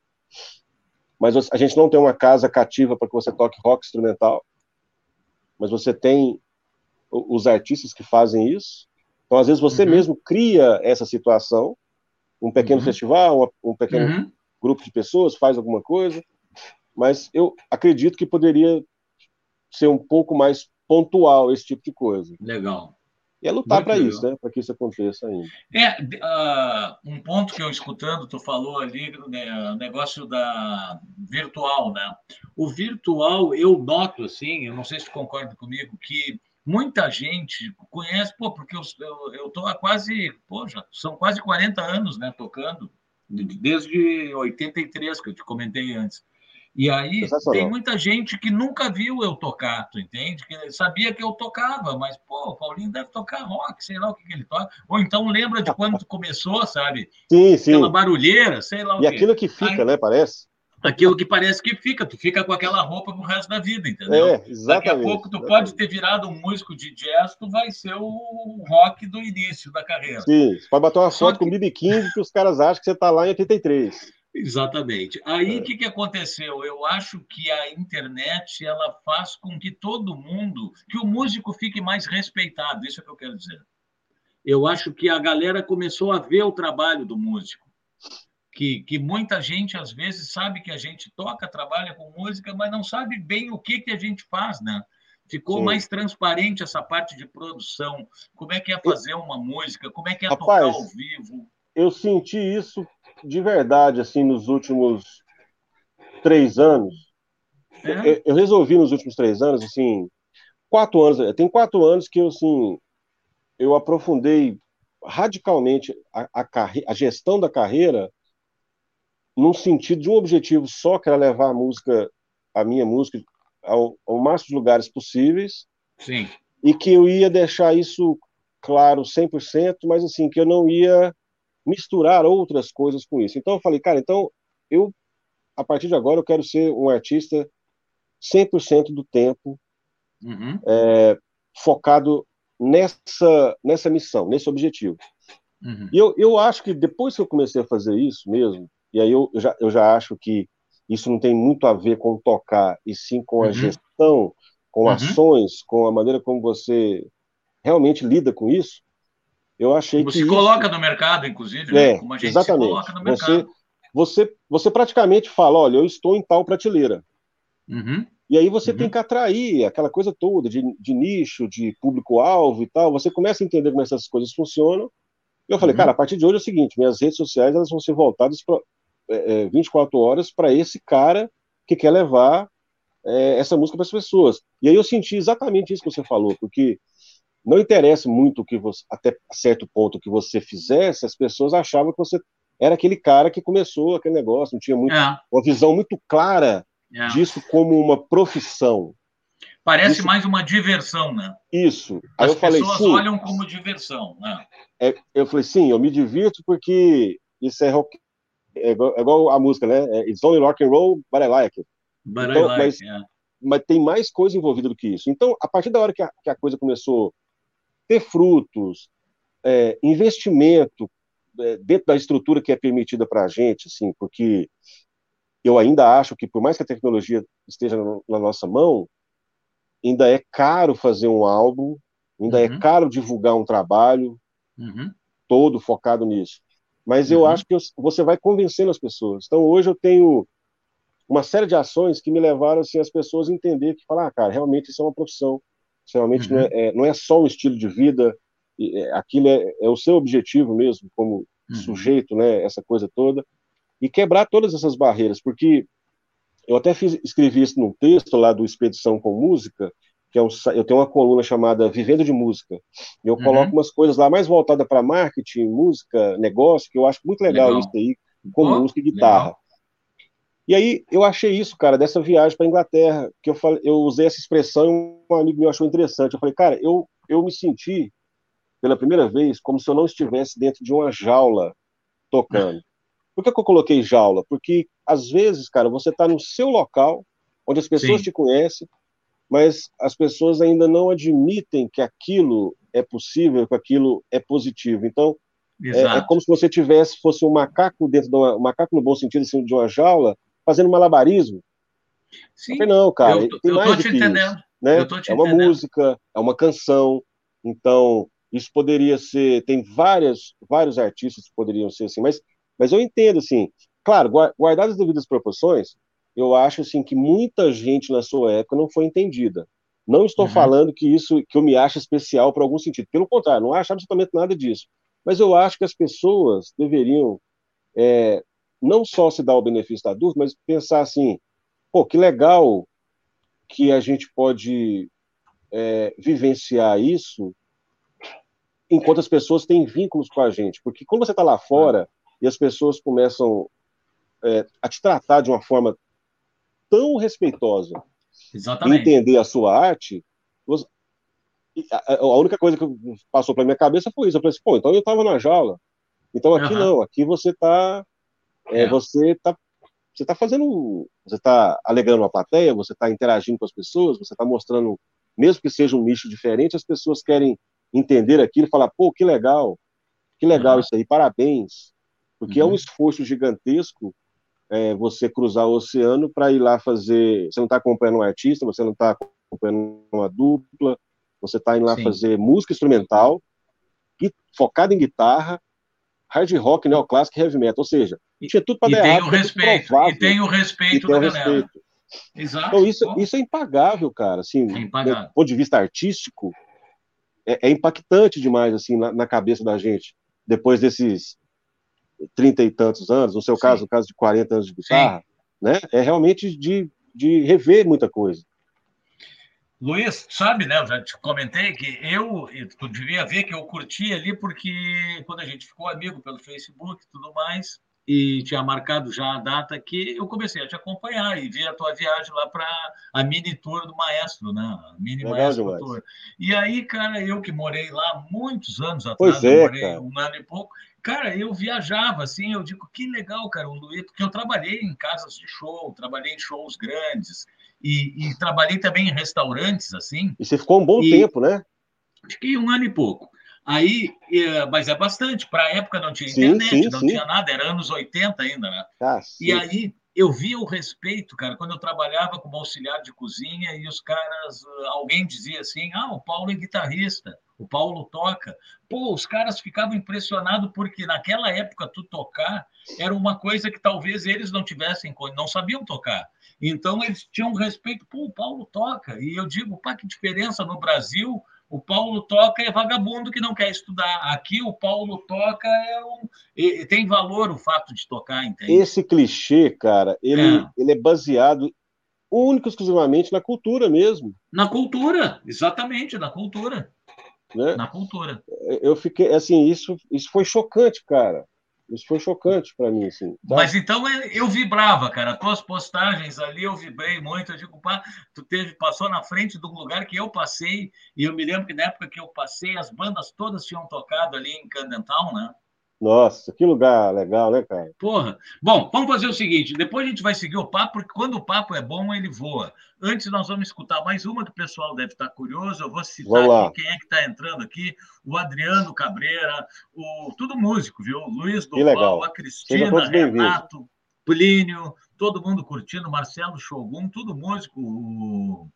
mas a gente não tem uma casa cativa para que você toque rock instrumental, mas você tem os artistas que fazem isso. Então, às vezes, você uhum. mesmo cria essa situação, um pequeno uhum. festival, um pequeno uhum grupo de pessoas, faz alguma coisa, mas eu acredito que poderia ser um pouco mais pontual esse tipo de coisa. Legal. E é lutar para isso, né? Para que isso aconteça ainda. É, uh, um ponto que eu escutando, tu falou ali, né, negócio da virtual, né? O virtual, eu noto, assim, eu não sei se tu concorda comigo, que muita gente conhece, pô, porque eu, eu, eu tô há quase, poxa, são quase 40 anos, né, tocando desde 83, que eu te comentei antes. E aí tem muita gente que nunca viu eu tocar, tu entende? Que sabia que eu tocava, mas, pô, o Paulinho deve tocar rock, sei lá o que, que ele toca. Ou então lembra de quando tu começou, sabe? Sim, sim. Aquela barulheira, sei lá o e quê. E aquilo que fica, aí, né, parece? Aquilo que parece que fica, tu fica com aquela roupa pro resto da vida, entendeu? É, exatamente. Daqui a pouco tu exatamente. pode ter virado um músico de jazz, tu vai ser o rock do início da carreira. Sim, você pode bater uma foto que... com o BB que os caras acham que você tá lá em 83. Exatamente. Aí o é. que, que aconteceu? Eu acho que a internet ela faz com que todo mundo, que o músico fique mais respeitado. Isso é o que eu quero dizer. Eu acho que a galera começou a ver o trabalho do músico. Que, que muita gente, às vezes, sabe que a gente toca, trabalha com música, mas não sabe bem o que, que a gente faz, né? Ficou Sim. mais transparente essa parte de produção. Como é que é fazer uma música? Como é que é Rapaz, tocar ao vivo? Eu senti isso de verdade, assim, nos últimos três anos, é? eu, eu, resolvi nos últimos três anos, assim, quatro anos, tem quatro anos que eu, assim, eu aprofundei radicalmente a, a, a gestão da carreira num sentido de um objetivo só, que era levar a música, a minha música, ao, ao máximo de lugares possíveis. Sim. E que eu ia deixar isso claro 100%, mas assim, que eu não ia misturar outras coisas com isso. Então eu falei, cara, então eu a partir de agora eu quero ser um artista 100% do tempo uhum. é, focado nessa nessa missão, nesse objetivo. Uhum. E eu, eu acho que depois que eu comecei a fazer isso mesmo, e aí eu, eu, já, eu já acho que isso não tem muito a ver com tocar, e sim com a uhum. gestão, com uhum. ações, com a maneira como você realmente lida com isso, eu achei como que. se coloca no mercado, inclusive, né? é, como a gente exatamente. se coloca no mercado. Você, você, você praticamente fala: olha, eu estou em tal prateleira. Uhum. E aí você uhum. tem que atrair aquela coisa toda de, de nicho, de público-alvo e tal. Você começa a entender como essas coisas funcionam. E eu falei, uhum. cara, a partir de hoje é o seguinte: minhas redes sociais elas vão ser voltadas para é, 24 é, horas para esse cara que quer levar é, essa música para as pessoas. E aí eu senti exatamente isso que você falou, porque não interessa muito o que você, até certo ponto que você fizesse, as pessoas achavam que você era aquele cara que começou aquele negócio, não tinha muito, é. uma visão muito clara é. disso como uma profissão. Parece Isso... mais uma diversão, né? Isso. Aí As eu falei, pessoas sim, olham como diversão, né? É, eu falei, sim, eu me divirto porque isso é rock, é igual, é igual a música, né? É, It's only rock and roll, but I like it. But então, I like, mas, yeah. mas tem mais coisa envolvida do que isso. Então, a partir da hora que a, que a coisa começou ter frutos, é, investimento é, dentro da estrutura que é permitida para a gente, assim, porque eu ainda acho que, por mais que a tecnologia esteja na nossa mão, ainda é caro fazer um álbum, ainda é uhum. é caro divulgar um trabalho uhum. todo focado nisso. Mas eu uhum. acho que você vai convencendo as pessoas. Então, hoje eu tenho uma série de ações que me levaram assim, as pessoas a entender que, falar, ah, cara, realmente isso é uma profissão realmente uhum. não, é, é, não é só um estilo de vida, é, aquilo é, é o seu objetivo mesmo, como uhum. sujeito, né, essa coisa toda, e quebrar todas essas barreiras, porque eu até fiz, escrevi isso num texto lá do Expedição com Música, que é eu tenho uma coluna chamada Vivendo de Música, e eu uhum. coloco umas coisas lá mais voltadas para marketing, música, negócio, que eu acho muito legal, legal. isso aí, com oh, música e guitarra. Legal. E aí eu achei isso, cara, dessa viagem para Inglaterra, que eu falei, eu usei essa expressão e um amigo meu achou interessante. Eu falei, cara, eu eu me senti pela primeira vez como se eu não estivesse dentro de uma jaula tocando. Por que, que eu coloquei jaula? Porque às vezes, cara, você está no seu local, onde as pessoas Sim. te conhecem, mas as pessoas ainda não admitem que aquilo é possível, que aquilo é positivo. Então, é, é, como se você tivesse fosse um macaco dentro de uma um macaco no bom sentido assim, de uma jaula fazendo malabarismo. Sim. Falei, não, cara, eu, tem eu mais do que entendendo. isso. Né? é uma entendendo. música, é uma canção. Então, isso poderia ser. Tem várias, vários artistas que poderiam ser assim, mas, mas eu entendo, assim, claro, guardadas as devidas proporções, eu acho assim que muita gente na sua época não foi entendida. Não estou uhum. falando que isso que eu me acho especial por algum sentido. Pelo contrário, não acho absolutamente nada disso. Mas eu acho que as pessoas deveriam é, não só se dar o benefício da dúvida, mas pensar assim, pô, que legal que a gente pode é, vivenciar isso enquanto as pessoas têm vínculos com a gente. Porque quando você está lá fora e as pessoas começam é, a te tratar de uma forma tão respeitosa Exatamente. entender a sua arte, a, a, única coisa que passou pela minha cabeça foi isso. Eu falei assim, pô, então eu estava na jaula. Então aqui uhum. não, aqui você está é, é. você está você está fazendo, você está alegando uma plateia, você está interagindo com as pessoas, você está mostrando, mesmo que seja um nicho diferente, as pessoas querem entender aquilo e falar, pô, que legal, que legal uhum. isso aí, parabéns, porque uhum. é um uhum. esforço gigantesco é, você cruzar o oceano para ir lá fazer, você não está acompanhando um artista, você não está acompanhando uma dupla, você está indo lá Sim. fazer música instrumental, focada em guitarra, hard rock, neoclássico e heavy metal, ou seja, tinha tudo para dar errado. O respeito, e tem o respeito tem da o galera. Respeito. Exato. Então, isso, isso é impagável, cara. Assim, é impagável. do ponto de vista artístico, é, é impactante demais assim na, na, cabeça da gente, depois desses trinta e tantos anos, no seu Sim. caso, no caso de 40 anos de guitarra, né? É realmente de, de rever muita coisa. Luiz, sabe, né? Eu já te comentei que eu, tu devia ver que eu curti ali, porque quando a gente ficou amigo pelo Facebook e tudo mais, e tinha marcado já a data que eu comecei a te acompanhar e vi a tua viagem lá para a mini tour do maestro, né? A mini Legal maestro demais. tour. E aí, cara, eu que morei lá muitos anos atrás, pois é, morei cara. um ano e pouco, cara, eu viajava assim, eu digo que legal, cara, o Luiz, porque eu trabalhei em casas de show, trabalhei em shows grandes e, e trabalhei também em restaurantes assim. E você ficou um bom e... tempo, né? Fiquei um ano e pouco. Aí, mas é bastante. Para a época não tinha sim, internet, sim, não sim. tinha nada, era anos 80 ainda, né? Ah, e aí eu via o respeito, cara, quando eu trabalhava como auxiliar de cozinha e os caras, alguém dizia assim: ah, o Paulo é guitarrista, o Paulo toca. Pô, os caras ficavam impressionados porque naquela época tu tocar era uma coisa que talvez eles não tivessem, não sabiam tocar. Então eles tinham respeito, pô, o Paulo toca. E eu digo, pá, que diferença no Brasil o Paulo toca é vagabundo que não quer estudar. Aqui o Paulo toca é um, tem valor o fato de tocar, entende? Esse clichê, cara, ele é, ele é baseado único exclusivamente na cultura mesmo. Na cultura, exatamente, na cultura. Né? Na cultura. Eu fiquei assim, isso isso foi chocante, cara. Isso foi chocante para mim, assim. Tá? Mas então eu vibrava, cara. Tuas postagens ali eu vibrei muito. Eu digo, pá, tu teve, passou na frente de um lugar que eu passei, e eu me lembro que na época que eu passei, as bandas todas tinham tocado ali em Candental, né? Nossa, que lugar legal, né, cara? Porra. Bom, vamos fazer o seguinte: depois a gente vai seguir o papo, porque quando o papo é bom, ele voa. Antes, nós vamos escutar mais uma que o pessoal deve estar curioso. Eu vou citar aqui quem é que está entrando aqui: o Adriano Cabreira, o tudo músico, viu? Luiz Duval, a Cristina, Renato, Plínio, todo mundo curtindo, Marcelo Shogun, tudo músico. O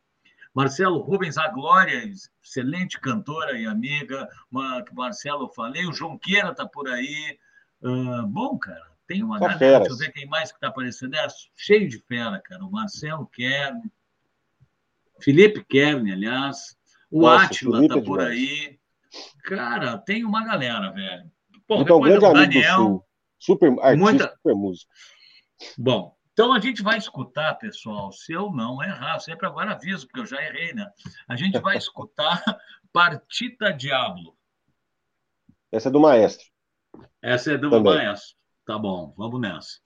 Marcelo Rubens, a Glória, excelente cantora e amiga, Marcelo falei, o João Queira está por aí. Uh, bom, cara, tem uma tá galera, deixa eu ver quem mais que está aparecendo. É cheio de fera, cara. O Marcelo Kern, Felipe Kern, aliás, o Nossa, Átila está é por aí. Cara, tem uma galera, velho. Pô, então, grande Daniel, super artista, muita... super músico. Bom, então a gente vai escutar, pessoal, se eu não errar, sempre agora aviso, porque eu já errei, né? A gente vai escutar Partita Diablo. Essa é do maestro. Essa é do Também. maestro. Tá bom, vamos nessa.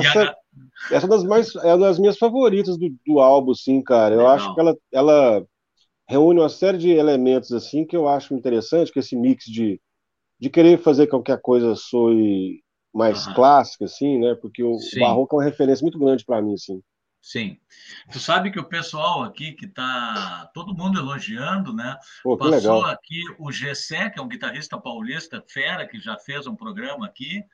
Essa, a... essa é das, mais, é uma das minhas favoritas do, do álbum, sim, cara. Eu acho que ela, ela reúne uma série de elementos, assim, que eu acho interessante, que esse mix de, de querer fazer a coisa soe mais uhum. clássica, assim, né? Porque o, o barroco é uma referência muito grande para mim, assim. Sim. Tu sabe que o pessoal aqui que está todo mundo elogiando, né? Pô, Passou legal. aqui o Gessé, que é um guitarrista paulista, fera, que já fez um programa aqui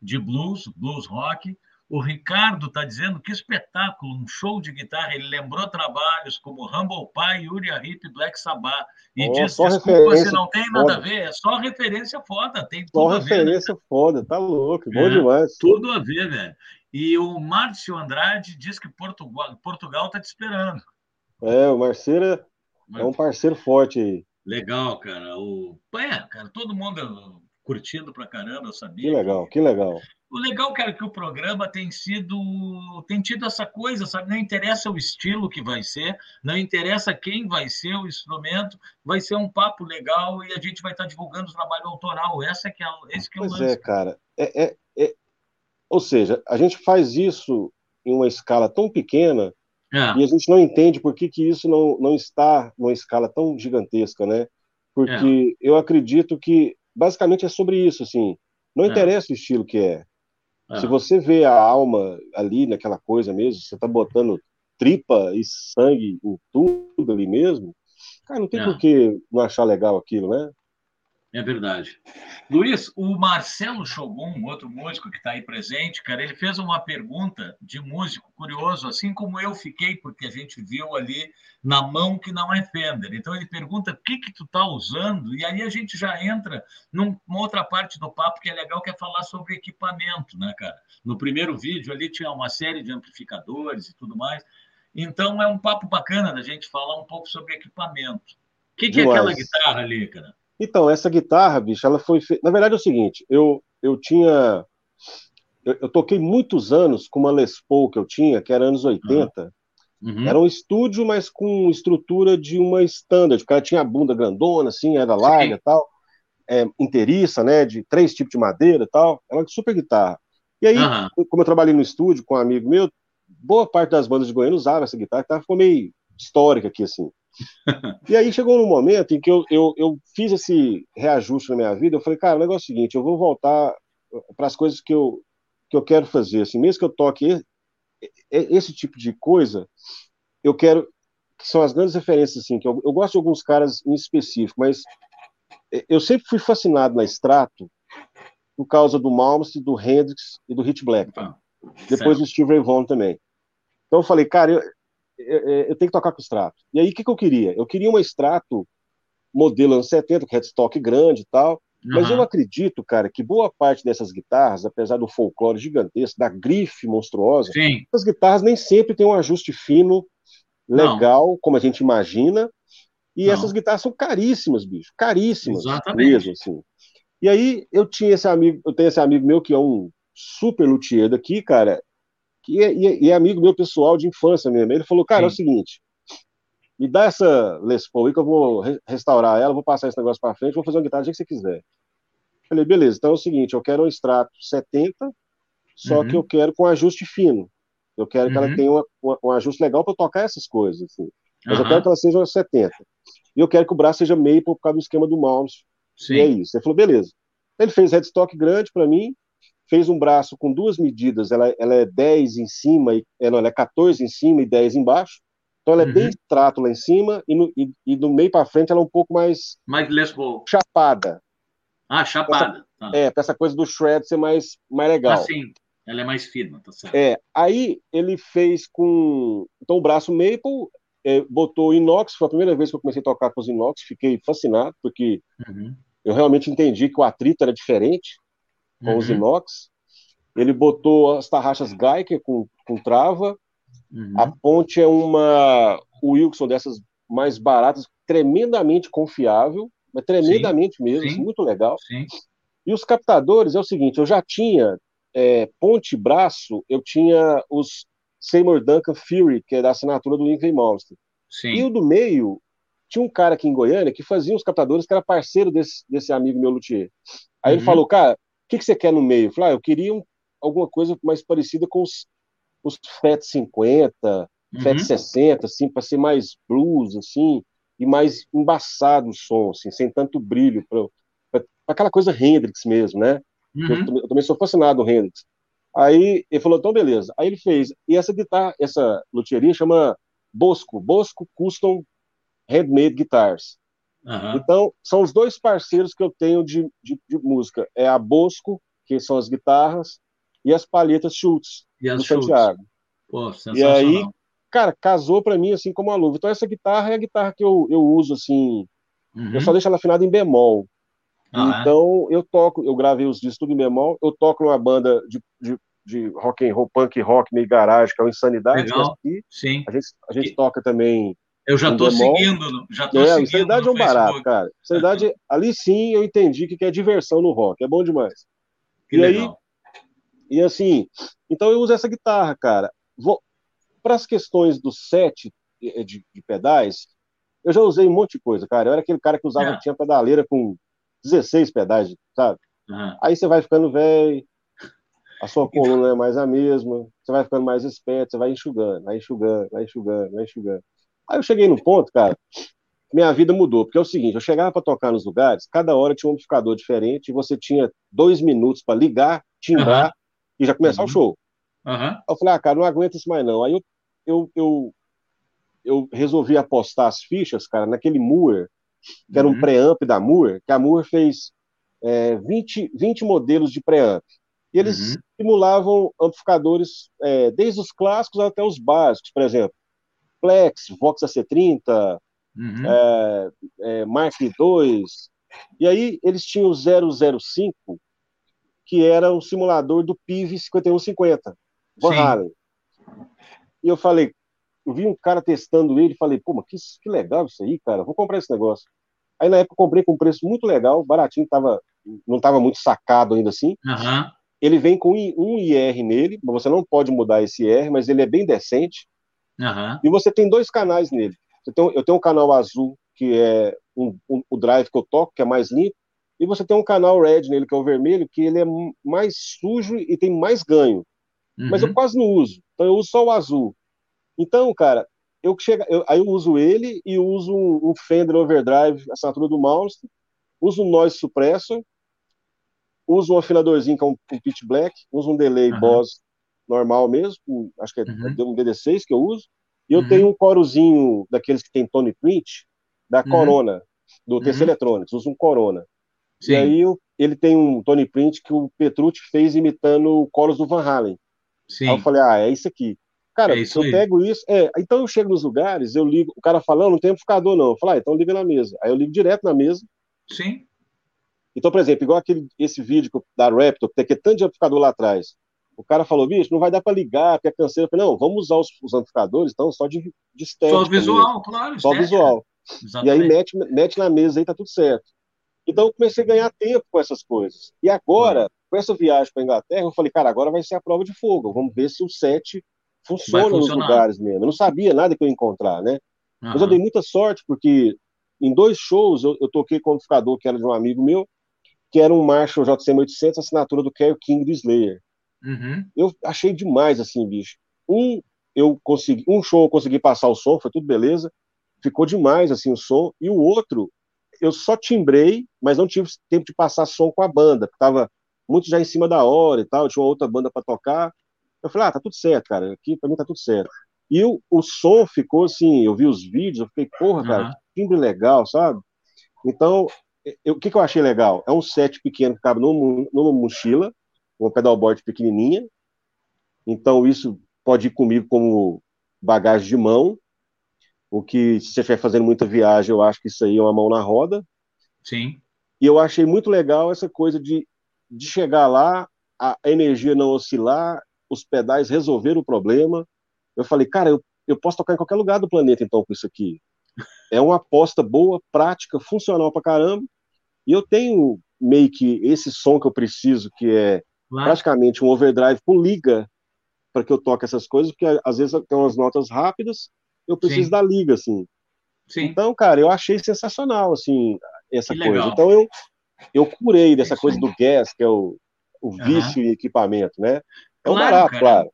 de blues, blues rock. O Ricardo está dizendo que espetáculo, um show de guitarra. Ele lembrou trabalhos como Humble Pie, Yuri Hip, Black Sabbath. E oh, diz: desculpa se não tem nada foda. a ver, é só referência foda. Tem tudo só a ver, referência né? foda, tá louco, bom é, demais. Tudo a ver, velho. E o Márcio Andrade diz que Portugal Portugal está te esperando. É, o Marceira é um parceiro forte aí. Legal, cara. O... É, cara, todo mundo curtindo pra caramba, eu sabia. Que legal, que legal. O legal, cara, é que o programa tem sido, tem tido essa coisa, sabe? Não interessa o estilo que vai ser, não interessa quem vai ser o instrumento, vai ser um papo legal e a gente vai estar divulgando o trabalho autoral. Essa é que é, esse que é o pois é, cara. É, é, é, ou seja, a gente faz isso em uma escala tão pequena é. e a gente não entende por que, que isso não, não está numa escala tão gigantesca, né? Porque é. eu acredito que basicamente é sobre isso, assim. Não é. interessa o estilo que é. É. Se você vê a alma ali naquela coisa mesmo, você tá botando tripa e sangue em tudo ali mesmo, cara, não tem é. por que não achar legal aquilo, né? É verdade. Luiz, o Marcelo Shogun, outro músico que está aí presente, cara, ele fez uma pergunta de músico curioso, assim como eu fiquei, porque a gente viu ali na mão que não é Fender. Então ele pergunta o que que tu tá usando, e aí a gente já entra numa outra parte do papo que é legal, que é falar sobre equipamento, né, cara? No primeiro vídeo ali tinha uma série de amplificadores e tudo mais. Então é um papo bacana da gente falar um pouco sobre equipamento. O que, que é aquela guitarra ali, cara? Então, essa guitarra, bicho, ela foi. Fe... Na verdade é o seguinte, eu, eu tinha. Eu, eu, toquei muitos anos com uma Les Paul que eu tinha, que era anos 80. Uhum. Era um estúdio, mas com estrutura de uma standard. O cara tinha a bunda grandona, assim, era larga e tal. É, inteiriça, né? De três tipos de madeira e tal. Era uma super guitarra. E aí, uhum. como eu trabalhei no estúdio com um amigo meu, boa parte das bandas de Goiânia usava essa guitarra, que ficou meio histórica aqui, assim. e aí chegou um momento em que eu, eu, eu fiz esse reajuste na minha vida. Eu falei, cara, o negócio é o seguinte: eu vou voltar para as coisas que eu, que eu quero fazer. Assim, mesmo que eu toque esse tipo de coisa, eu quero. que são as grandes referências, assim, que eu, eu gosto de alguns caras em específico, mas eu sempre fui fascinado na Strato por causa do Malmsteen, do Hendrix e do Hit Black. Ah, Depois certo. do Steve Ray Vaughan também. Então eu falei, cara, eu, eu tenho que tocar com extrato. E aí, o que, que eu queria? Eu queria um extrato modelo anos 70, que headstock grande e tal, uhum. mas eu acredito, cara, que boa parte dessas guitarras, apesar do folclore gigantesco, da grife monstruosa, Sim. as guitarras nem sempre têm um ajuste fino, legal, Não. como a gente imagina, e Não. essas guitarras são caríssimas, bicho, caríssimas Exatamente. mesmo, assim. E aí, eu tinha esse amigo, eu tenho esse amigo meu que é um super luthier daqui, cara, que é, e, é amigo meu pessoal de infância mesmo. Ele falou, cara, Sim. é o seguinte, me dá essa Les Paul aí que eu vou re restaurar ela, vou passar esse negócio para frente, vou fazer uma guitarra do jeito que você quiser. Falei, beleza, então é o seguinte, eu quero um extrato 70, só uhum. que eu quero com ajuste fino. Eu quero uhum. que ela uhum. tenha uma, uma, um ajuste legal para tocar essas coisas. Assim. Mas uhum. eu quero que ela seja 70. E eu quero que o braço seja meio por causa do esquema do mouse. Sim. E é isso. Ele falou, beleza. Ele fez headstock grande para mim, fez um braço com duas medidas, ela, ela é 10 em cima, e, ela, ela é 14 em cima e 10 embaixo, então ela é uhum. bem trato lá em cima, e, no, e, e do meio para frente ela é um pouco mais... Mais lesbo. Chapada. Ah, chapada. Essa, ah. É, para essa coisa do shred ser mais, mais legal. Ah, sim. Ela é mais fina, tá certo. É, aí ele fez com... Então o braço maple, é, botou inox, foi a primeira vez que eu comecei a tocar com os inox, fiquei fascinado, porque uhum. eu realmente entendi que o atrito era diferente, com uhum. os inox. Ele botou as tarraxas Geiger com, com trava. Uhum. A ponte é uma Wilson dessas mais baratas, tremendamente confiável, mas tremendamente Sim. mesmo, Sim. muito legal. Sim. E os captadores é o seguinte: eu já tinha é, ponte braço, eu tinha os Seymour Duncan Fury, que é da assinatura do Winkley Monster. E o do meio, tinha um cara aqui em Goiânia que fazia os captadores, que era parceiro desse, desse amigo meu luthier. Aí uhum. ele falou, cara, que, que você quer no meio? Eu falei, ah, eu queria um, alguma coisa mais parecida com os, os FET 50, uhum. FET 60, assim, para ser mais blues, assim, e mais embaçado o som, assim, sem tanto brilho, para aquela coisa Hendrix mesmo, né? Uhum. Eu, eu, também sou fascinado do Hendrix. Aí ele falou, então beleza. Aí ele fez, e essa guitarra, essa luthieria chama Bosco, Bosco Custom Handmade Guitars. Uhum. Então, são os dois parceiros que eu tenho de, de, de, música. É a Bosco, que são as guitarras, e as palhetas Schultz, e do Schultz. Santiago. Pô, e aí, cara, casou para mim assim como uma luva. Então, essa guitarra é a guitarra que eu, eu uso, assim. Uhum. Eu só deixo ela afinada em bemol. Ah, então, é? eu toco, eu gravei os discos tudo em bemol. Eu toco numa banda de, de, de rock and roll, punk rock, meio garagem, que é o Insanidade. Legal. Sim. A gente, a gente e... toca também eu já estou seguindo, já tô é, seguindo. é um barato, cara. Seriedade, ali sim eu entendi que é diversão no rock, é bom demais. Que e legal. aí, e assim, então eu uso essa guitarra, cara. Para as questões do set de, de, pedais, eu já usei um monte de coisa, cara. Eu era aquele cara que usava, é. tinha pedaleira com 16 pedais, sabe? Uhum. Aí você vai ficando velho, a sua coluna é mais a mesma, você vai ficando mais esperto, você vai enxugando, vai enxugando, vai enxugando, vai enxugando. Aí eu cheguei no ponto, cara, minha vida mudou, porque é o seguinte, eu chegava para tocar nos lugares, cada hora tinha um amplificador diferente, e você tinha dois minutos para ligar, timbrar, uhum. e já começar uhum. o show. Uhum. Eu falei, ah, cara, não aguento isso mais não. Aí eu, eu, eu, eu resolvi apostar as fichas, cara, naquele Moore, que era um uhum. preamp da Moore, que a Moore fez é, 20, 20 modelos de preamp. E eles uhum. simulavam amplificadores é, desde os clássicos até os básicos, por exemplo, Plex, Vox AC30, uhum. é, é, Mark II. E aí eles tinham o 005, que era um simulador do PIV 5150, Van Halen. E eu falei, eu vi um cara testando ele, falei, pô, mas que, que legal isso aí, cara, vou comprar esse negócio. Aí na época eu comprei com um preço muito legal, baratinho, tava, não estava muito sacado ainda assim. Uhum. Ele vem com um IR nele, você não pode mudar esse IR, mas ele é bem decente. Uhum. E você tem dois canais nele. Tem, eu tenho um canal azul, que é um, um, o drive que eu toco, que é mais limpo, e você tem um canal red nele, que é o vermelho, que ele é mais sujo e tem mais ganho. Uhum. Mas eu uhum. quase não uso. Então eu uso só o azul. Então, cara, eu chego, eu, aí eu uso ele e uso um, um Fender Overdrive, assinatura do Malmsteen, uso um Noise Suppressor, uso um afinadorzinho que é um, um pitch black, uso um delay uhum. Boss normal mesmo, acho que é uhum. um DD6 que eu uso, e eu uhum. tenho um corozinho daqueles que tem Tony Print, da uhum. Corona, do TC uhum. Electronics, uso um Corona. Sim. E aí eu, ele tem um Tony Print que o Petrucci fez imitando o Coros do Van Halen. Sim. Aí eu falei, ah, é isso aqui. Cara, é isso eu aí. pego isso, é, então eu chego nos lugares, eu ligo, o cara falando, não tem amplificador não. Eu falo, ah, então liga na mesa. Aí eu ligo direto na mesa. Sim. Então, por exemplo, igual aquele, esse vídeo da Raptor, que tem que tanto de amplificador lá atrás. O cara falou, bicho, não vai dar para ligar, porque é canseiro. Eu falei, não, vamos usar os, os amplificadores, então, só de, de estética. Só visual, mesmo. claro. Só estética. visual. Exatamente. E aí mete, mete na mesa aí, tá tudo certo. Então, eu comecei a ganhar tempo com essas coisas. E agora, com essa viagem para Inglaterra, eu falei, cara, agora vai ser a prova de fogo. Vamos ver se o set funciona nos lugares mesmo. Eu não sabia nada que eu ia encontrar, né? Uhum. Mas eu dei muita sorte, porque em dois shows eu, eu toquei com o amplificador que era de um amigo meu, que era um Marshall JCM 800, assinatura do Kerry King do Slayer. Uhum. Eu achei demais, assim, bicho. Um, eu consegui, um show eu consegui passar o som, foi tudo beleza, ficou demais, assim, o som, e o outro, eu só timbrei, mas não tive tempo de passar som com a banda, porque tava muito já em cima da hora e tal, tinha uma outra banda para tocar. Eu falei, ah, tá tudo certo, cara, aqui pra mim tá tudo certo. E o, o som ficou assim, eu vi os vídeos, eu fiquei, porra, cara, que timbre legal, sabe? Então, o que, que eu achei legal? É um set pequeno que cabe numa, numa mochila, uma pedalboard pequenininha. Então, isso pode ir comigo como bagagem de mão. O que, se você estiver fazendo muita viagem, eu acho que isso aí é uma mão na roda. Sim. E eu achei muito legal essa coisa de, de chegar lá, a energia não oscilar, os pedais resolver o problema. Eu falei, cara, eu, eu posso tocar em qualquer lugar do planeta então com isso aqui. É uma aposta boa, prática, funcional pra caramba. E eu tenho meio que esse som que eu preciso, que é claro. praticamente um overdrive com liga para que eu toque essas coisas, porque às vezes tem umas notas rápidas, eu preciso Sim. da liga, assim. Sim. Então, cara, eu achei sensacional, assim, essa coisa. Então eu, eu curei dessa coisa do gas, que é o, o vício uhum. em equipamento, né? É um barato, cara. claro.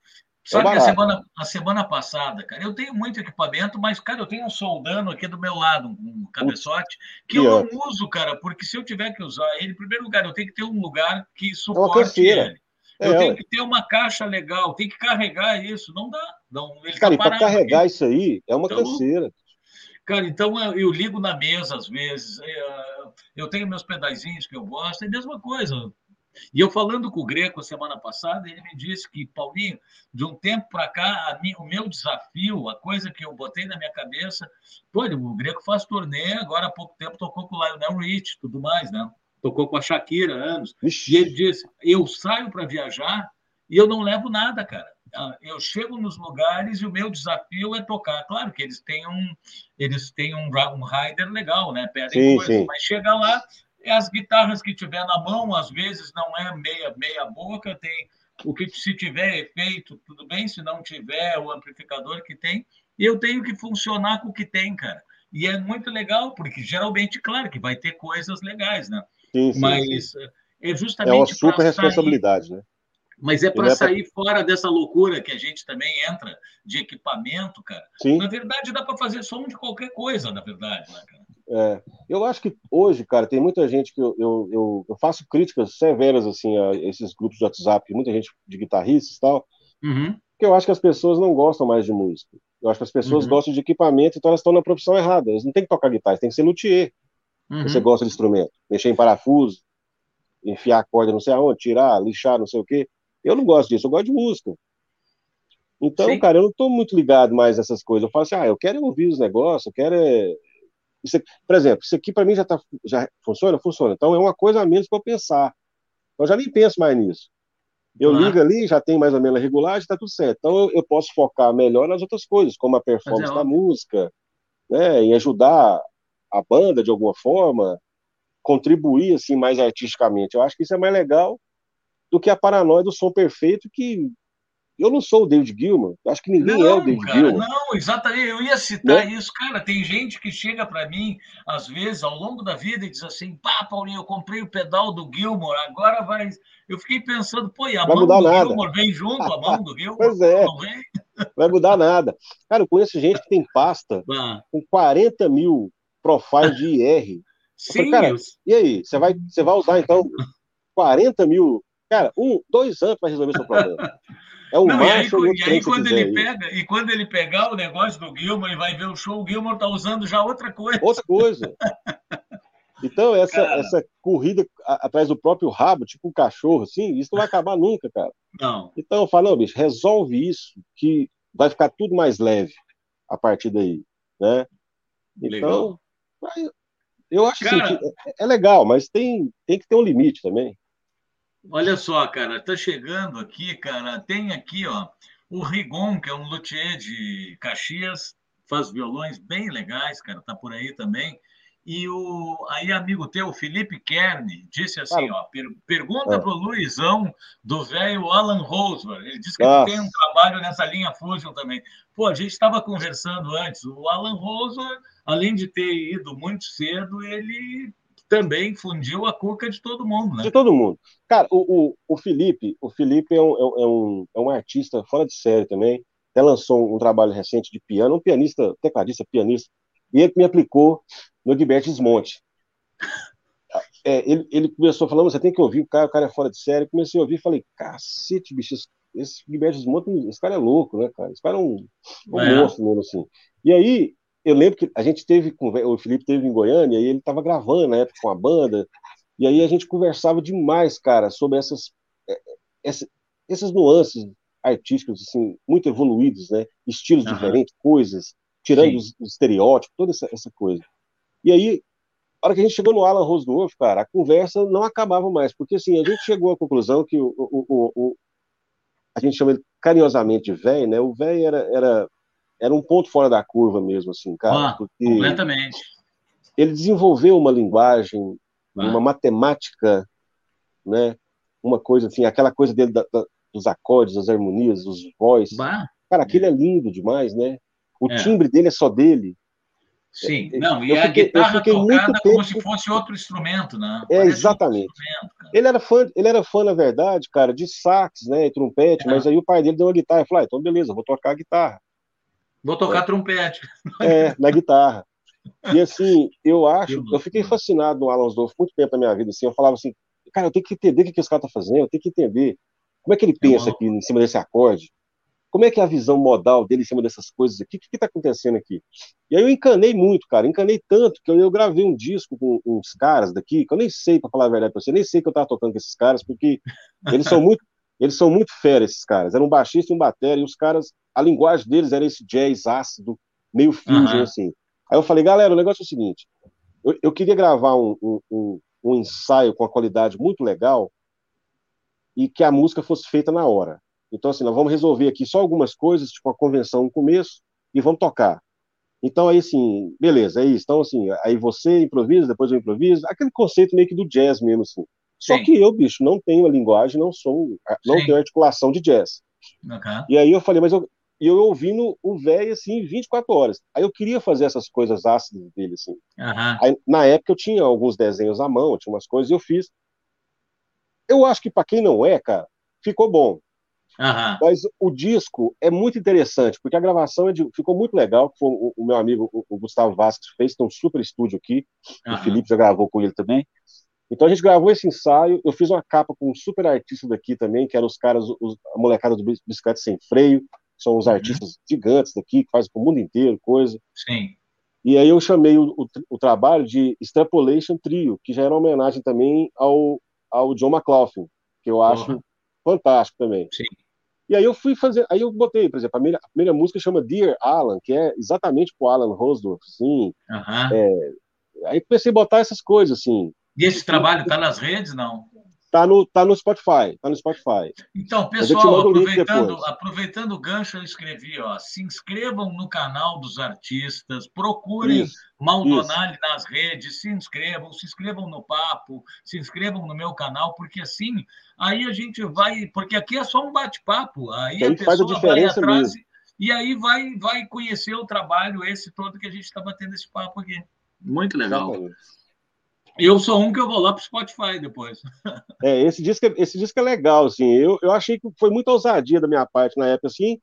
Sabe é a semana, a semana passada, cara, eu tenho muito equipamento, mas, cara, eu tenho um soldano aqui do meu lado, um cabeçote, que eu não uso, cara, porque se eu tiver que usar ele, em primeiro lugar, eu tenho que ter um lugar que suporte é ele. Eu é, tenho que ter uma caixa legal, tem que carregar isso, não dá. Não, ele cara, tá para carregar aqui. isso aí é uma então, canseira. Cara, então eu, eu, ligo na mesa às vezes, é, eu tenho meus pedaizinhos que eu gosto, é a mesma coisa. E eu falando com o Greco semana passada, ele me disse que, Paulinho, de um tempo para cá, minha, o meu desafio, a coisa que eu botei na minha cabeça, pô, o Greco faz turnê, agora há pouco tempo tocou com o Lionel Rich, tudo mais, né? Tocou com a Shakira anos. Ixi. E ele disse: eu saio para viajar e eu não levo nada, cara. Ah, eu chego nos lugares e o meu desafio é tocar. Claro que eles têm um, eles têm um, um rider legal, né? Pedem coisas, mas chega lá, é as guitarras que tiver na mão, às vezes não é meia, meia boca, tem o que se tiver efeito, tudo bem, se não tiver o amplificador que tem, eu tenho que funcionar com o que tem, cara. E é muito legal, porque geralmente, claro, que vai ter coisas legais, né? Sim, sim, Mas sim. é justamente. É uma super responsabilidade, sair... né? Mas é para é sair pra... fora dessa loucura que a gente também entra de equipamento, cara. Sim. Na verdade, dá para fazer som de qualquer coisa, na verdade, né, cara? É, eu acho que hoje, cara, tem muita gente que eu, eu, eu, faço críticas severas assim a esses grupos de WhatsApp, muita gente de guitarristas e tal, uhum. que eu acho que as pessoas não gostam mais de música. Eu acho que as pessoas uhum. gostam de equipamento, então elas estão na profissão errada. Eles não têm que tocar guitarra, têm que ser luthier. Uhum. Você gosta de instrumento, mexer em parafuso, enfiar a corda não sei aonde, tirar, lixar, não sei o quê. Eu não gosto disso, eu gosto de música. Então, Sim. cara, eu não estou muito ligado mais a essas coisas. Eu falo assim, ah, eu quero ouvir os negócios, eu quero. É... Isso aqui, por exemplo, isso aqui para mim já, tá, já funciona? Funciona. Então é uma coisa a menos para eu pensar. Eu já nem penso mais nisso. Eu claro. ligo ali, já tem mais ou menos a regulagem, está tudo certo. Então eu, eu, posso focar melhor nas outras coisas, como a performance é da música, né, em ajudar a banda de alguma forma, contribuir assim mais artisticamente. Eu acho que isso é mais legal do que a paranoia do som perfeito que eu não sou o David Gilman, acho que ninguém não, é o David cara, Gilman. Não, exatamente, eu ia citar né? isso, cara. Tem gente que chega para mim, às vezes, ao longo da vida, e diz assim: pá, Paulinho, eu comprei o pedal do Gilmore, agora vai. Eu fiquei pensando, pô, e a vai mão do nada. Gilmore vem junto, a mão do Gilmore? pois é. Não vem? Vai mudar nada. Cara, eu conheço gente que tem pasta ah. com 40 mil profiles de IR. Sim. Falei, cara, e aí? Você vai, você vai usar, então, 40 mil. Cara, um, dois anos para resolver seu problema. É o não, e aí, e aí quando ele pega, e quando ele pegar o negócio do Gilmore e vai ver o show, o Gilmore tá usando já outra coisa. Outra coisa. Então, essa, essa corrida atrás do próprio rabo, tipo um cachorro, assim, isso não vai acabar nunca, cara. Não. Então, eu falo, não, bicho, resolve isso, que vai ficar tudo mais leve a partir daí, né? Então, legal. eu acho assim, cara, assim, é, é legal, mas tem, tem que ter um limite também. Olha só, cara, tá chegando aqui, cara. Tem aqui, ó, o Rigon, que é um luthier de Caxias, faz violões bem legais, cara, tá por aí também. E o aí amigo teu, Felipe Kern, disse assim, ó, per, pergunta é. pro Luizão do velho Alan Roseman. Ele disse que ele tem um trabalho nessa linha Fusion também. Pô, a gente estava conversando antes. O Alan Roseman, além de ter ido muito cedo, ele também fundiu a cuca de todo mundo, né? De todo mundo. Cara, o, o, o Felipe, o Felipe é um, é, um, é um artista fora de série também. Até lançou um, trabalho recente de piano, um pianista, tecladista, pianista, e ele me aplicou no Gilberto Desmonte. É, ele, ele começou falando, você tem que ouvir o cara, o cara é fora de série. Comecei a ouvir e falei, cacete, bicho, esse, esse Gilberto Desmonte, esse cara é louco, né, cara? Esse cara é um, um é. monstro mesmo, assim. E aí, eu lembro que a gente teve, o Felipe teve em Goiânia e ele estava gravando na época com a banda, e aí a gente conversava demais, cara, sobre essas, é, essas, nuances artísticas, assim, muito evoluídas, né? Estilos uhum. diferentes, coisas, tirando os, os, estereótipos, toda essa, essa coisa. E aí, a hora que a gente chegou no Alan Rosdorf, cara, a conversa não acabava mais, porque assim, a gente chegou à conclusão que o, o, o, o a gente chama ele carinhosamente de velho, né? O velho era, era era um ponto fora da curva mesmo, assim, cara. Ah, completamente. Ele desenvolveu uma linguagem, ah. uma matemática, né? Uma coisa assim, aquela coisa dele da, da, dos acordes, das harmonias, dos voz. Bah. Cara, aquele é lindo demais, né? O é. timbre dele é só dele. Sim, é, não, e eu a fiquei, guitarra tocada como se fosse outro instrumento, né? É, exatamente. Ele era, fã, ele era fã, na verdade, cara, de sax, né, e trompete, é. mas aí o pai dele deu uma guitarra e falou, ah, então beleza, vou tocar a guitarra. Vou tocar é. trompete. É, na guitarra. E assim, eu acho, eu fiquei fascinado no Alan Dolph muito tempo na minha vida, assim, eu falava assim, cara, eu tenho que entender o que, que esse cara tá fazendo, eu tenho que entender como é que ele pensa aqui em cima desse acorde, como é que é a visão modal dele em cima dessas coisas aqui, o que que tá acontecendo aqui? E aí eu encanei muito, cara, encanei tanto que eu, eu gravei um disco com uns caras daqui, que eu nem sei, para falar a verdade pra você, nem sei que eu tava tocando com esses caras, porque eles são muito, eles são muito férias, esses caras, era um baixista e um batera, e os caras a linguagem deles era esse jazz ácido, meio fusion, uhum. assim. Aí eu falei, galera, o negócio é o seguinte, eu, eu queria gravar um, um, um, um, ensaio com uma qualidade muito legal e que a música fosse feita na hora. Então, assim, nós vamos resolver aqui só algumas coisas, tipo a convenção no começo, e vamos tocar. Então, aí, assim, beleza, é isso. Então, assim, aí você improvisa, depois eu improviso, aquele conceito meio que do jazz mesmo, assim. Só Sim. que eu, bicho, não tenho a linguagem, não sou, não Sim. tenho articulação de jazz. E aí eu falei, mas eu, eu ouvindo o velho, assim, 24 horas. Aí eu queria fazer essas coisas ácidas dele, assim. Uhum. Aí, na época eu tinha alguns desenhos à mão, tinha umas coisas, e eu fiz. Eu acho que para quem não é, cara, ficou bom. Uhum. Mas o disco é muito interessante, porque a gravação é de, ficou muito legal. O, o meu amigo o, Gustavo Vasques fez, tem um super estúdio aqui. O Felipe já gravou com ele também. Então a gente gravou esse ensaio. Eu fiz uma capa com um super artista daqui também, que eram os caras, os, a molecada do Bicicleta Sem Freio. São os uhum. artistas gigantes daqui, que fazem para o mundo inteiro coisa. Sim. E aí eu chamei o, o, o, trabalho de Extrapolation Trio, que já era uma homenagem também ao, ao John McLaughlin, que eu acho uhum. fantástico também. Sim. E aí eu fui fazer, aí eu botei, por exemplo, a primeira, a primeira música chama Dear Alan, que é exatamente pro Alan Rosdorf, assim. Uhum. É, aí comecei a botar essas coisas, assim. E esse trabalho tá nas redes, não? Tá no, tá no Spotify, tá no Spotify. Então, pessoal, aproveitando, aproveitando o gancho, eu escrevi, ó, se inscrevam no canal dos artistas, procurem isso, Maldonado isso. nas redes, se inscrevam, se inscrevam no papo, se inscrevam no meu canal, porque assim, aí a gente vai, porque aqui é só um bate-papo, aí, aí a pessoa a vai atrás mesmo. e aí vai, vai conhecer o trabalho esse todo que a gente está batendo esse papo aqui. Muito legal. Exatamente. Eu sou um que eu vou lá para o Spotify depois. É, esse disco, é, esse disco é legal, assim. Eu, eu achei que foi muita ousadia da minha parte na época, assim,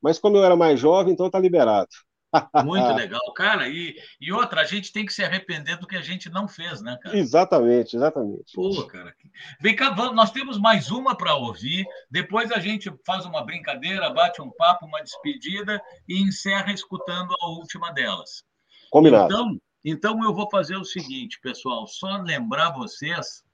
mas como eu era mais jovem, então tá liberado. Muito legal, cara. E, e outra, a gente tem que se arrepender do que a gente não fez, né, cara? Exatamente, exatamente. Pô, cara. Vem cá, nós temos mais uma para ouvir. Depois a gente faz uma brincadeira, bate um papo, uma despedida e encerra escutando a última delas. Combinado. Então, então, eu vou fazer o seguinte, pessoal, só lembrar vocês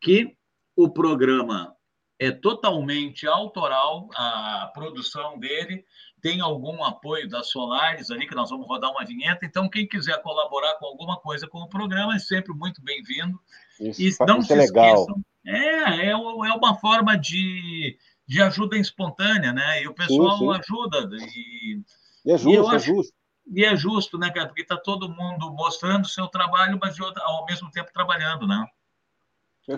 que o programa é totalmente autoral, a produção dele tem algum apoio da Solares ali, que nós vamos rodar uma vinheta. Então, quem quiser colaborar com alguma coisa com o programa é sempre muito bem-vindo. Isso, e não isso se é legal. esqueçam. É, é, é uma forma de, de ajuda espontânea, né? E o pessoal sim, sim. ajuda. E, e é justo, e é acho, justo. E é justo, né, cara? Porque está todo mundo mostrando o seu trabalho, mas ao mesmo tempo trabalhando, né?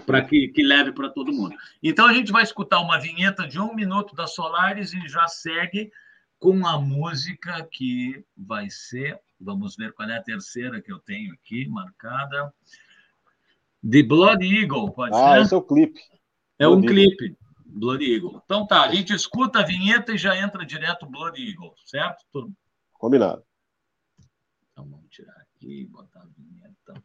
Para que, que leve para todo mundo. Então a gente vai escutar uma vinheta de um minuto da Solares e já segue com a música que vai ser. Vamos ver qual é a terceira que eu tenho aqui marcada. The Blood Eagle, pode ah, ser? Ah, esse é o clipe. É Blood um clipe. Blood Eagle. Então tá, a gente escuta a vinheta e já entra direto Blood Eagle, certo? Combinado. Então vamos tirar aqui, botar a vinheta.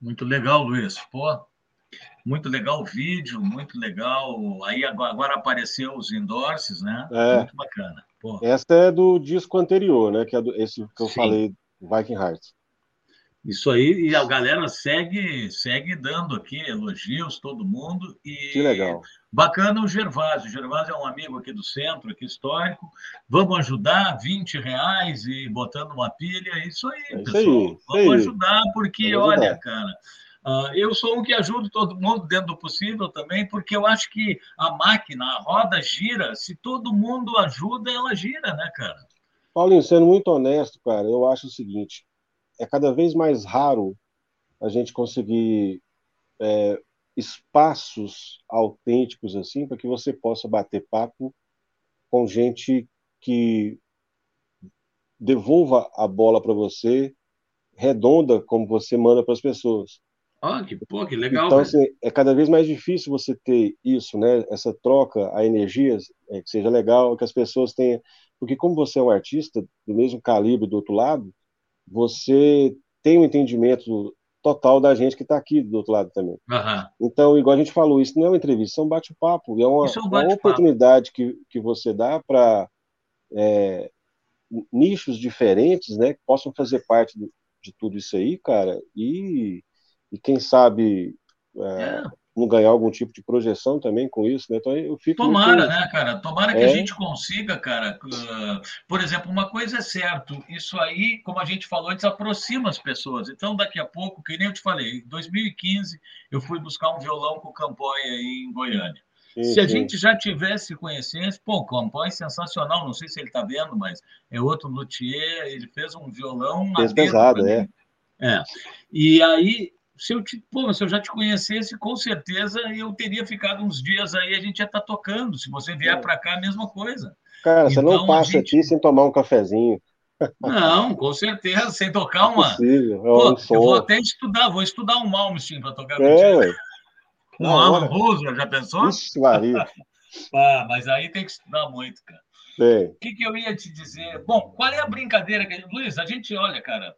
Muito legal, Luiz. Pô, muito legal o vídeo, muito legal. Aí agora apareceu os endorses, né? É. Muito bacana. Pô. Essa é do disco anterior, né? Que é do, esse que eu Sim. falei, Viking Hearts. Isso aí, e a galera segue, segue dando aqui elogios, todo mundo. E que legal. Bacana o Gervásio. O Gervásio é um amigo aqui do centro, aqui histórico. Vamos ajudar, 20 reais e botando uma pilha. Isso aí, é isso pessoal. Aí, Vamos ajudar, porque, Vamos olha, ajudar. cara, Uh, eu sou um que ajudo todo mundo dentro do possível também, porque eu acho que a máquina, a roda gira. Se todo mundo ajuda, ela gira, né, cara? Paulinho, sendo muito honesto, cara, eu acho o seguinte: é cada vez mais raro a gente conseguir é, espaços autênticos assim para que você possa bater papo com gente que devolva a bola para você redonda como você manda para as pessoas. Ah, que, pô, que legal. Então, assim, é cada vez mais difícil você ter isso, né? Essa troca, a energias, é, que seja legal, que as pessoas tenham. Porque, como você é um artista do mesmo calibre do outro lado, você tem um entendimento total da gente que está aqui do outro lado também. Uhum. Então, igual a gente falou, isso não é uma entrevista, isso é um bate-papo. É uma, é um bate uma oportunidade que, que você dá para é, nichos diferentes, né, que possam fazer parte de, de tudo isso aí, cara, e e quem sabe é, é. não ganhar algum tipo de projeção também com isso, né? Então eu fico. Tomara, muito... né, cara? Tomara que é. a gente consiga, cara. Uh, por exemplo, uma coisa é certo, isso aí, como a gente falou antes, aproxima as pessoas. Então, daqui a pouco, que nem eu te falei, em 2015 eu fui buscar um violão com o Campoy aí em Goiânia. Sim, se a gente já tivesse conhecesse, pô, o Campoy é sensacional, não sei se ele está vendo, mas é outro luthier, ele fez um violão fez pesado, é. É. E aí se eu, te, pô, se eu já te conhecesse, com certeza eu teria ficado uns dias aí, a gente ia estar tá tocando. Se você vier para cá, a mesma coisa. Cara, então, você não então, passa gente... aqui sem tomar um cafezinho. Não, com certeza, sem tocar uma. É é Pô, eu vou até estudar, vou estudar um Malmsteen para tocar é, contigo. Um Alan Roosevelt, já pensou? Isso, Maria. ah, mas aí tem que estudar muito, cara. O que, que eu ia te dizer? Bom, qual é a brincadeira que. Luiz, a gente olha, cara,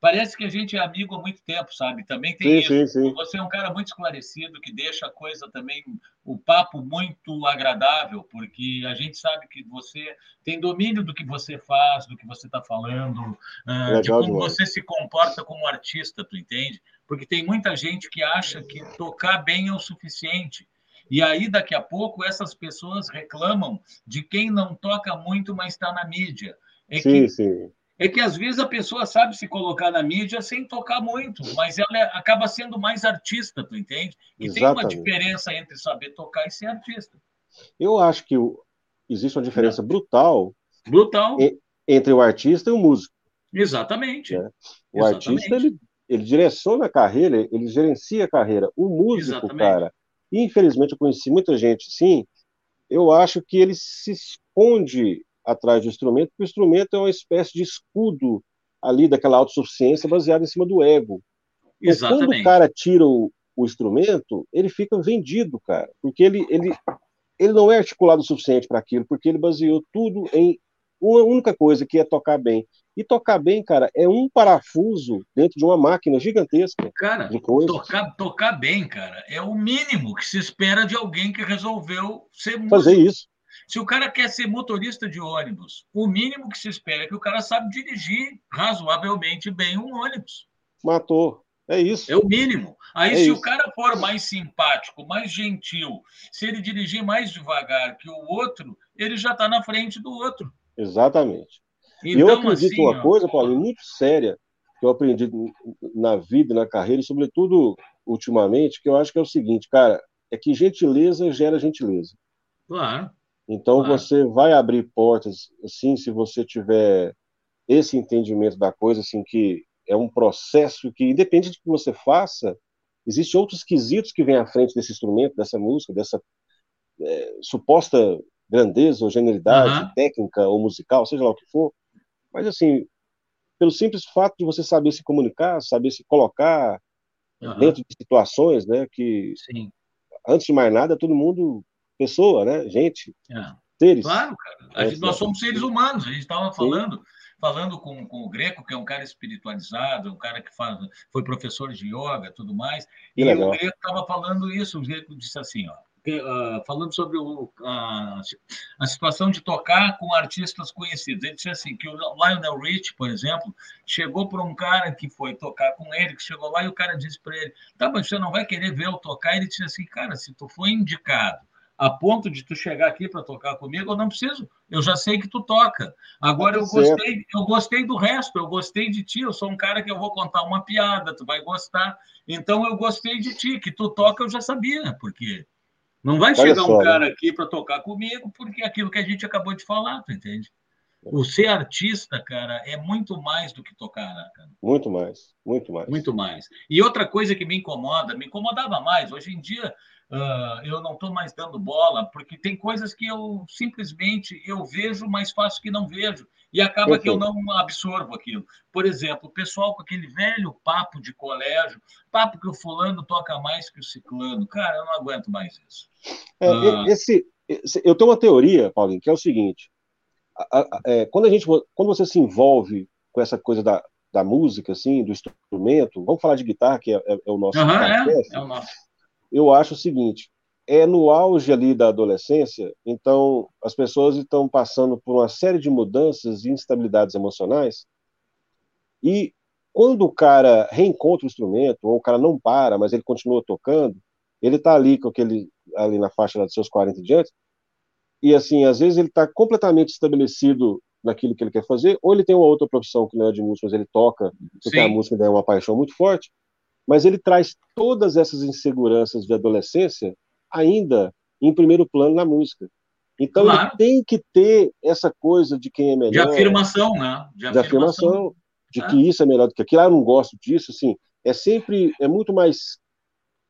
parece que a gente é amigo há muito tempo, sabe? Também tem sim, isso. Sim, sim. Você é um cara muito esclarecido, que deixa a coisa também, o papo muito agradável, porque a gente sabe que você tem domínio do que você faz, do que você está falando, uh, de como demais. você se comporta como artista, tu entende? Porque tem muita gente que acha que tocar bem é o suficiente. E aí, daqui a pouco, essas pessoas reclamam de quem não toca muito, mas está na mídia. É sim, que sim é que às vezes a pessoa sabe se colocar na mídia sem tocar muito, mas ela é, acaba sendo mais artista, tu entende? E Exatamente. tem uma diferença entre saber tocar e ser artista. Eu acho que existe uma diferença brutal, brutal entre o artista e o músico. Exatamente. Né? O Exatamente. artista ele, ele direciona a carreira, ele gerencia a carreira. O músico, Exatamente. cara, infelizmente eu conheci muita gente, sim. Eu acho que ele se esconde atrás do instrumento, porque o instrumento é uma espécie de escudo ali daquela autossuficiência baseada em cima do ego. Exatamente. quando o cara tira o, o, instrumento, ele fica vendido, cara, porque ele, ele, ele não é articulado o suficiente para aquilo, porque ele baseou tudo em uma única coisa, que é tocar bem. E tocar bem, cara, é um parafuso dentro de uma máquina gigantesca. Cara. Tocar, tocar bem, cara, é o mínimo que se espera de alguém que resolveu ser Fazer músico. isso. Se o cara quer ser motorista de ônibus, o mínimo que se espera é que o cara sabe dirigir razoavelmente bem um ônibus. Matou. É isso. É o mínimo. Aí, é se isso. o cara for mais simpático, mais gentil, se ele dirigir mais devagar que o outro, ele já está na frente do outro. Exatamente. Então, eu acredito assim, uma coisa, Paulo, muito séria, que eu aprendi na vida, na carreira, e sobretudo ultimamente, que eu acho que é o seguinte, cara, é que gentileza gera gentileza. Claro. Então você vai abrir portas, assim, se você tiver esse entendimento da coisa, assim, que é um processo que, independente de que você faça, existem outros quesitos que vêm à frente desse instrumento, dessa música, dessa é, suposta grandeza ou genialidade uhum. técnica ou musical, seja lá o que for. Mas, assim, pelo simples fato de você saber se comunicar, saber se colocar uhum. dentro de situações, né, que, Sim. antes de mais nada, todo mundo pessoa, né? Gente, é. seres. Claro, cara. Gente, nós somos seres humanos, a gente estava falando. falando com, com o Greco, que é um cara espiritualizado, um cara que faz, foi professor de yoga tudo mais, que e legal. o Greco estava falando isso, o Greco disse assim, ó, uh, falando sobre o, a, a situação de tocar com artistas conhecidos. Ele disse assim, que o Lionel Rich, por exemplo, chegou para um cara que foi tocar com ele, que chegou lá e o cara disse para ele, tá, mas você não vai querer ver eu tocar? Ele disse assim, cara, se tu foi indicado a ponto de tu chegar aqui para tocar comigo, eu não preciso. Eu já sei que tu toca. Agora eu gostei, eu gostei do resto, eu gostei de ti, eu sou um cara que eu vou contar uma piada, tu vai gostar. Então eu gostei de ti, que tu toca eu já sabia, porque não vai chegar só, um cara né? aqui para tocar comigo, porque é aquilo que a gente acabou de falar, tu entende? O ser artista, cara, é muito mais do que tocar, né, cara? Muito mais, muito mais. Muito mais. E outra coisa que me incomoda, me incomodava mais, hoje em dia uh, eu não estou mais dando bola, porque tem coisas que eu simplesmente eu vejo mais fácil que não vejo, e acaba que eu não absorvo aquilo. Por exemplo, o pessoal com aquele velho papo de colégio, papo que o fulano toca mais que o ciclano. Cara, eu não aguento mais isso. É, uh... esse, esse, eu tenho uma teoria, Paulinho, que é o seguinte: a, a, é, quando, a gente, quando você se envolve com essa coisa da, da música, assim, do instrumento, vamos falar de guitarra, que é, é, é o nosso. Uhum, é, é o nosso eu acho o seguinte: é no auge ali da adolescência, então as pessoas estão passando por uma série de mudanças e instabilidades emocionais, e quando o cara reencontra o instrumento, ou o cara não para, mas ele continua tocando, ele está ali com aquele ali na faixa dos seus 40 diante, e assim, às vezes ele está completamente estabelecido naquilo que ele quer fazer, ou ele tem uma outra profissão que não é de música, mas ele toca, porque Sim. a música é uma paixão muito forte, mas ele traz todas essas inseguranças de adolescência ainda em primeiro plano na música. Então claro. ele tem que ter essa coisa de quem é melhor. De afirmação, né? De, de afirmação, afirmação de é. que isso é melhor do que aquilo. Ah, eu não gosto disso, assim. É sempre, é muito mais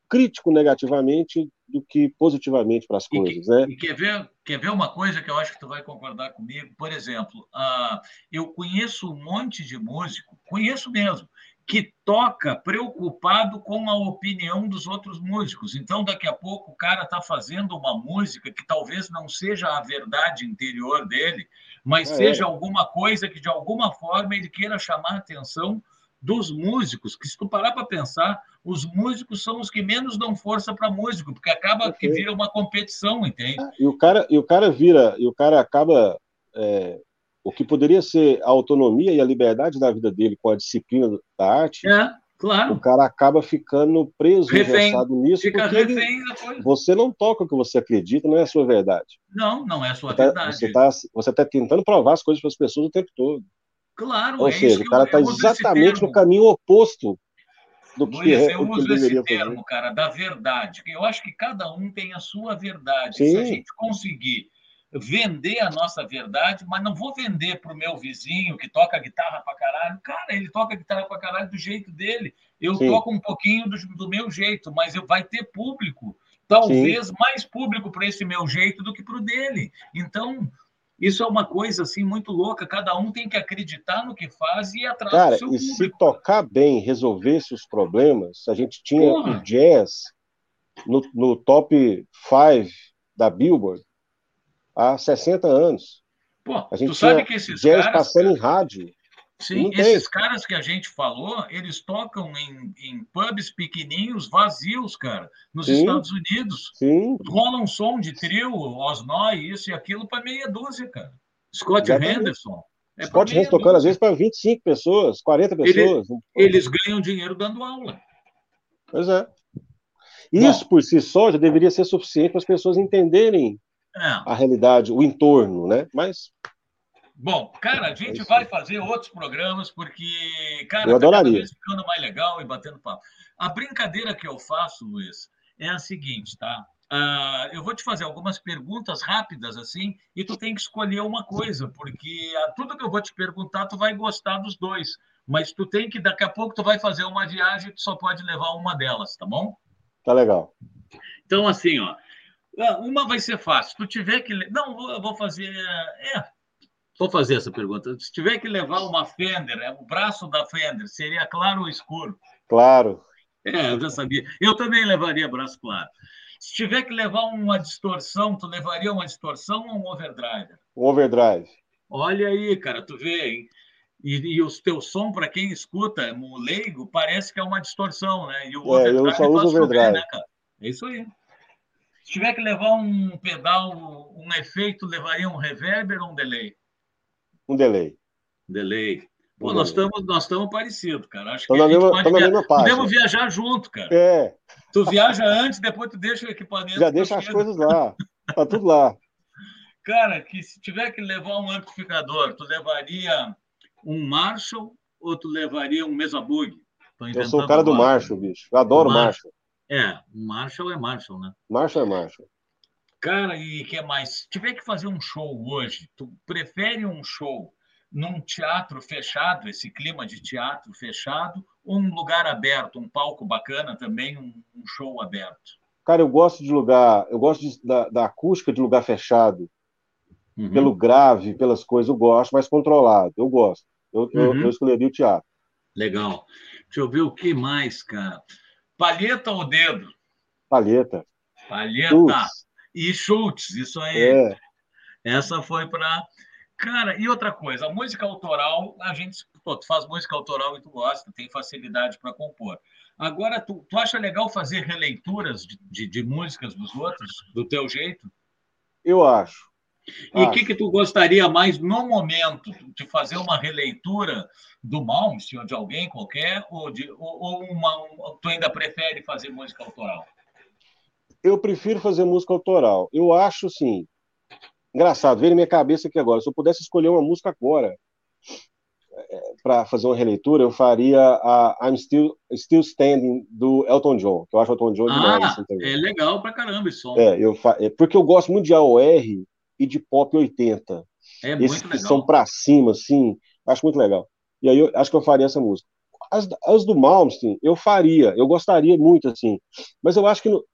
crítico negativamente do que positivamente para as coisas, que, né? E quer ver, quer ver uma coisa que eu acho que tu vai concordar comigo? Por exemplo, uh, eu conheço um monte de músico, conheço mesmo, que toca preocupado com a opinião dos outros músicos. Então, daqui a pouco, o cara está fazendo uma música que talvez não seja a verdade interior dele, mas é. seja alguma coisa que, de alguma forma, ele queira chamar a atenção dos músicos. Que, se tu parar para pensar, os músicos são os que menos dão força para músico, porque acaba que vira uma competição, entende? Ah, e o cara, e o cara vira, e o cara acaba. É o que poderia ser a autonomia e a liberdade da vida dele com a disciplina da arte, é, claro. o cara acaba ficando preso, refém, nisso, fica porque ele, você não toca o que você acredita, não é a sua verdade. Não, não é a sua você tá, verdade. Você está você tá tentando provar as coisas para as pessoas o tempo todo. Claro, Ou é seja, o cara está exatamente no caminho oposto do que, Luiz, é, eu uso esse termo, fazer. cara, da verdade. Eu acho que cada um tem a sua verdade. Sim. Se a gente conseguir vender a nossa verdade, mas não vou vender para o meu vizinho que toca guitarra para caralho. Cara, ele toca guitarra para caralho do jeito dele. Eu Sim. toco um pouquinho do, do, meu jeito, mas eu vai ter público. Talvez Sim. mais público para esse meu jeito do que para o dele. Então, isso é uma coisa assim muito louca. Cada um tem que acreditar no que faz e ir atrás Cara, do seu e público. se tocar bem, resolvesse os problemas, a gente tinha Porra. o jazz no, no top 5 da Billboard há 60 anos. Pô, a gente tu sabe que esses caras passando em rádio. Sim, esses caras que a gente falou, eles tocam em, em pubs pequenininhos, vazios, cara, nos sim, Estados Unidos. Sim. Rola um som de trio, Osnoy, isso e aquilo, para meia dúzia, cara. Scott Henderson. É Scott Henderson tocando, às vezes, para 25 pessoas, 40 pessoas. Ele, eles ganham dinheiro dando aula. Pois é. Isso Bom, por si só já deveria ser suficiente para as pessoas entenderem. A realidade, o entorno, né? Mas. Bom, cara, a gente é vai fazer outros programas, porque, cara, eu adoraria. tá ficando mais legal e batendo papo. A brincadeira que eu faço, Luiz, é a seguinte, tá? Uh, eu vou te fazer algumas perguntas rápidas assim e tu tem que escolher uma coisa porque tudo que eu vou te perguntar tu vai gostar dos dois mas tu tem que daqui a pouco tu vai fazer uma viagem e tu só pode levar uma delas tá bom tá legal então assim ó uma vai ser fácil. Se tu tiver que. Não, eu vou fazer. É, vou fazer essa pergunta. Se tiver que levar uma Fender, é, o braço da Fender seria claro ou escuro? Claro. É, eu já sabia. Eu também levaria braço claro. Se tiver que levar uma distorção, tu levaria uma distorção ou um overdrive? Um overdrive. Olha aí, cara, tu vê, hein? E, e o teu som, para quem escuta, leigo, parece que é uma distorção, né? E o é, eu só uso overdrive. né, cara? É isso aí. Se tiver que levar um pedal, um efeito, levaria um reverber ou um delay? Um delay. Delay. Pô, nós estamos nós estamos parecidos, cara. Acho que a gente mesma, pode via... podemos viajar junto, cara. É. Tu viaja antes, depois tu deixa o equipamento. Já deixa as coisas lá. Tá tudo lá. Cara, que se tiver que levar um amplificador, tu levaria um Marshall ou tu levaria um Mesa Bug? Eu sou o cara do Marshall, bicho. Eu adoro Marshall. Marshall. É, Marshall é Marshall, né? Marshall é Marshall. Cara, e que mais? Se tiver que fazer um show hoje, tu prefere um show num teatro fechado, esse clima de teatro fechado, ou um lugar aberto, um palco bacana também, um, um show aberto? Cara, eu gosto de lugar, eu gosto de, da, da, acústica de lugar fechado, uhum. pelo grave, pelas coisas, eu gosto, mas controlado, eu gosto. Eu, uhum. eu, eu escolheria o teatro. Legal. Deixa eu ver o que mais, cara. Palheta ou dedo? Palheta. Palheta. E chutes, isso aí. É. Essa foi para Cara, e outra coisa, a música autoral, a gente pô, tu faz música autoral e tu gosta, tem facilidade para compor. Agora, tu, tu acha legal fazer releituras de, de, de, músicas dos outros, do teu jeito? Eu acho. E o que, que tu gostaria mais no momento de fazer uma releitura do Malmsteen ou de alguém qualquer, ou, de, ou, ou uma, um, tu ainda prefere fazer música autoral? Eu prefiro fazer música autoral. Eu acho, assim, Engraçado, veio na minha cabeça aqui agora. Se eu pudesse escolher uma música agora é, para fazer uma releitura, eu faria a I'm Still, Still Standing do Elton John, que eu acho Elton John demais. Ah, assim, é legal pra caramba esse som. É, eu fa... é porque eu gosto muito de AOR e de pop 80. É Esses muito legal. são pra cima, assim, acho muito legal. E aí eu acho que eu faria essa música. As, as do Malmsteen, eu faria, eu gostaria muito, assim, mas eu acho que no,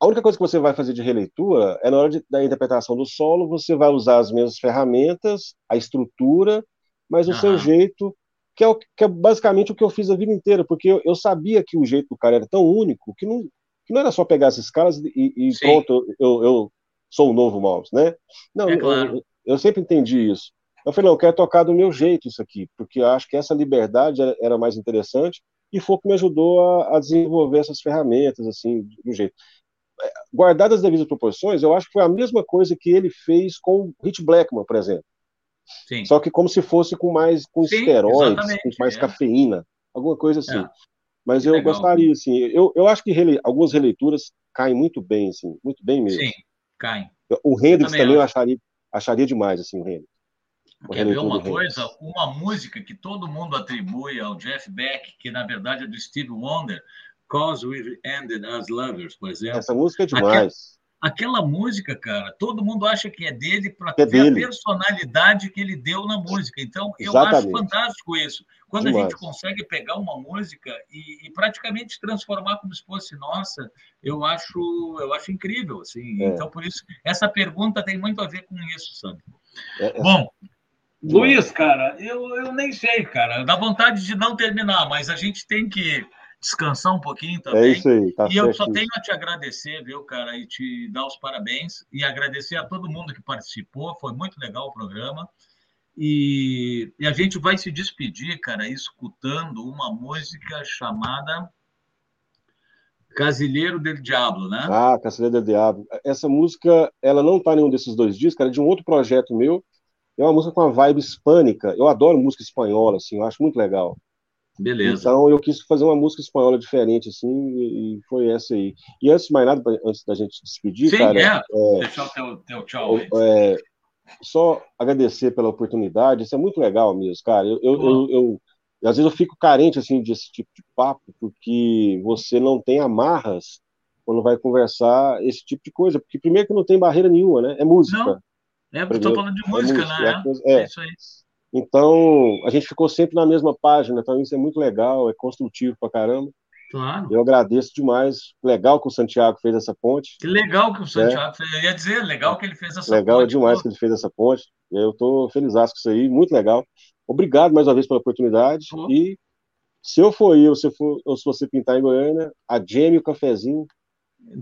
a única coisa que você vai fazer de releitura é na hora de, da interpretação do solo, você vai usar as mesmas ferramentas, a estrutura, mas o seu jeito, que é, o, que é basicamente o que eu fiz a vida inteira, porque eu, eu, sabia que o jeito do cara era tão único que não, que não era só pegar esses caras e, e pronto, eu, eu, sou o novo Mouse, né? Não, é claro. eu, eu, sempre entendi isso. Eu falei, não, eu quero tocar do meu jeito isso aqui, porque eu acho que essa liberdade era, era mais interessante e foi o que me ajudou a, a desenvolver essas ferramentas, assim, do jeito guardadas as devidas proporções, eu acho que foi a mesma coisa que ele fez com o Hit Blackman, por exemplo. Sim. Só que como se fosse com mais com Sim, esteroides, com mais é. cafeína, alguma coisa assim. É. Mas eu Legal. gostaria, assim, eu, eu acho que rele, algumas releituras caem muito bem, assim, muito bem mesmo. Sim, caem. O Hendrix também, também eu acharia, acharia demais, assim, o Hendrix. Quer ver uma coisa? Uma música que todo mundo atribui ao Jeff Beck, que na verdade é do Steve Wonder, Cause We Ended as Lovers, por exemplo. Essa música é demais. Aquela, aquela música, cara, todo mundo acha que é dele para é dele. a personalidade que ele deu na música. Então, eu Exatamente. acho fantástico isso. Quando demais. a gente consegue pegar uma música e, e, praticamente transformar como se fosse nossa, eu acho, eu acho incrível. Assim. É. Então, por isso, essa pergunta tem muito a ver com isso, sabe? É, é. Bom, Luiz, cara, eu, eu nem sei, cara. Dá vontade de não terminar, mas a gente tem que descansar um pouquinho também. É isso aí, tá E eu só tenho a te agradecer, viu, cara, e te dar os parabéns e agradecer a todo mundo que participou. Foi muito legal o programa. E, e a gente vai se despedir, cara, escutando uma música chamada Casilheiro del Diablo, né? Ah, Casilheiro del Diablo. Essa música, ela não tá em nenhum desses dois discos, ela é de um outro projeto meu. É uma música com uma vibe hispânica. Eu adoro música espanhola, assim, eu acho muito legal. Beleza. Então eu quis fazer uma música espanhola diferente, assim, e foi essa aí. E antes de mais nada, antes da gente despedir, Sim, cara. É. é Deixar o teu, teu tchau aí. É, só agradecer pela oportunidade, isso é muito legal mesmo, cara. Eu, eu, eu, eu, às vezes eu fico carente assim desse tipo de papo, porque você não tem amarras quando vai conversar esse tipo de coisa, porque primeiro que não tem barreira nenhuma, né? É música. Não. É, porque estou falando de é música, é música, né? É, é, é isso aí. Então, a gente ficou sempre na mesma página, então isso é muito legal, é construtivo pra caramba. Claro. Eu agradeço demais. Legal que o Santiago fez essa ponte. Que legal que o Santiago é. fez. Eu ia dizer, legal que ele fez essa legal ponte. Legal demais que ele fez essa ponte. Eu estou feliz com isso aí, muito legal. Obrigado mais uma vez pela oportunidade. Pô. E se eu for ou se, for, ou se você pintar em Goiânia, a Gêmeo Cafezinho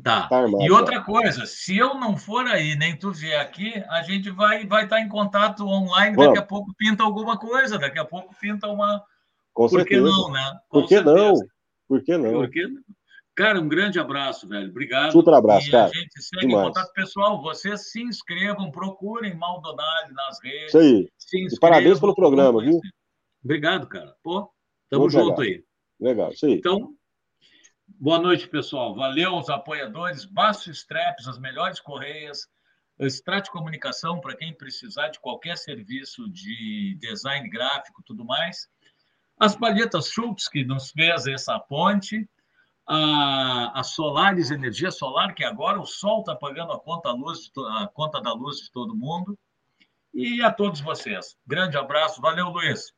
Tá. tá e outra coisa, se eu não for aí, nem tu vier aqui, a gente vai vai estar tá em contato online. Vamos. Daqui a pouco pinta alguma coisa, daqui a pouco pinta uma. Com Por certeza. que não, né? Com Por que certeza. não? Por que não? Porque... Cara, um grande abraço, velho. Obrigado. Super abraço, e cara. A gente segue Demais. em contato pessoal. Vocês se inscrevam, procurem Maldonado nas redes. Isso aí. E parabéns pelo programa, viu? Obrigado, cara. Pô, tamo Muito junto legal. aí. Legal, isso aí. Então, boa noite, pessoal. Valeu os apoiadores. Baço Straps, as melhores correias. Strat Comunicação, para quem precisar de qualquer serviço de design gráfico tudo mais. As palhetas Schultz, que nos fez essa ponte a, a Solares Energia Solar, que agora o sol está pagando a conta, luz, a conta da luz de todo mundo. E a todos vocês. Grande abraço. Valeu, Luiz.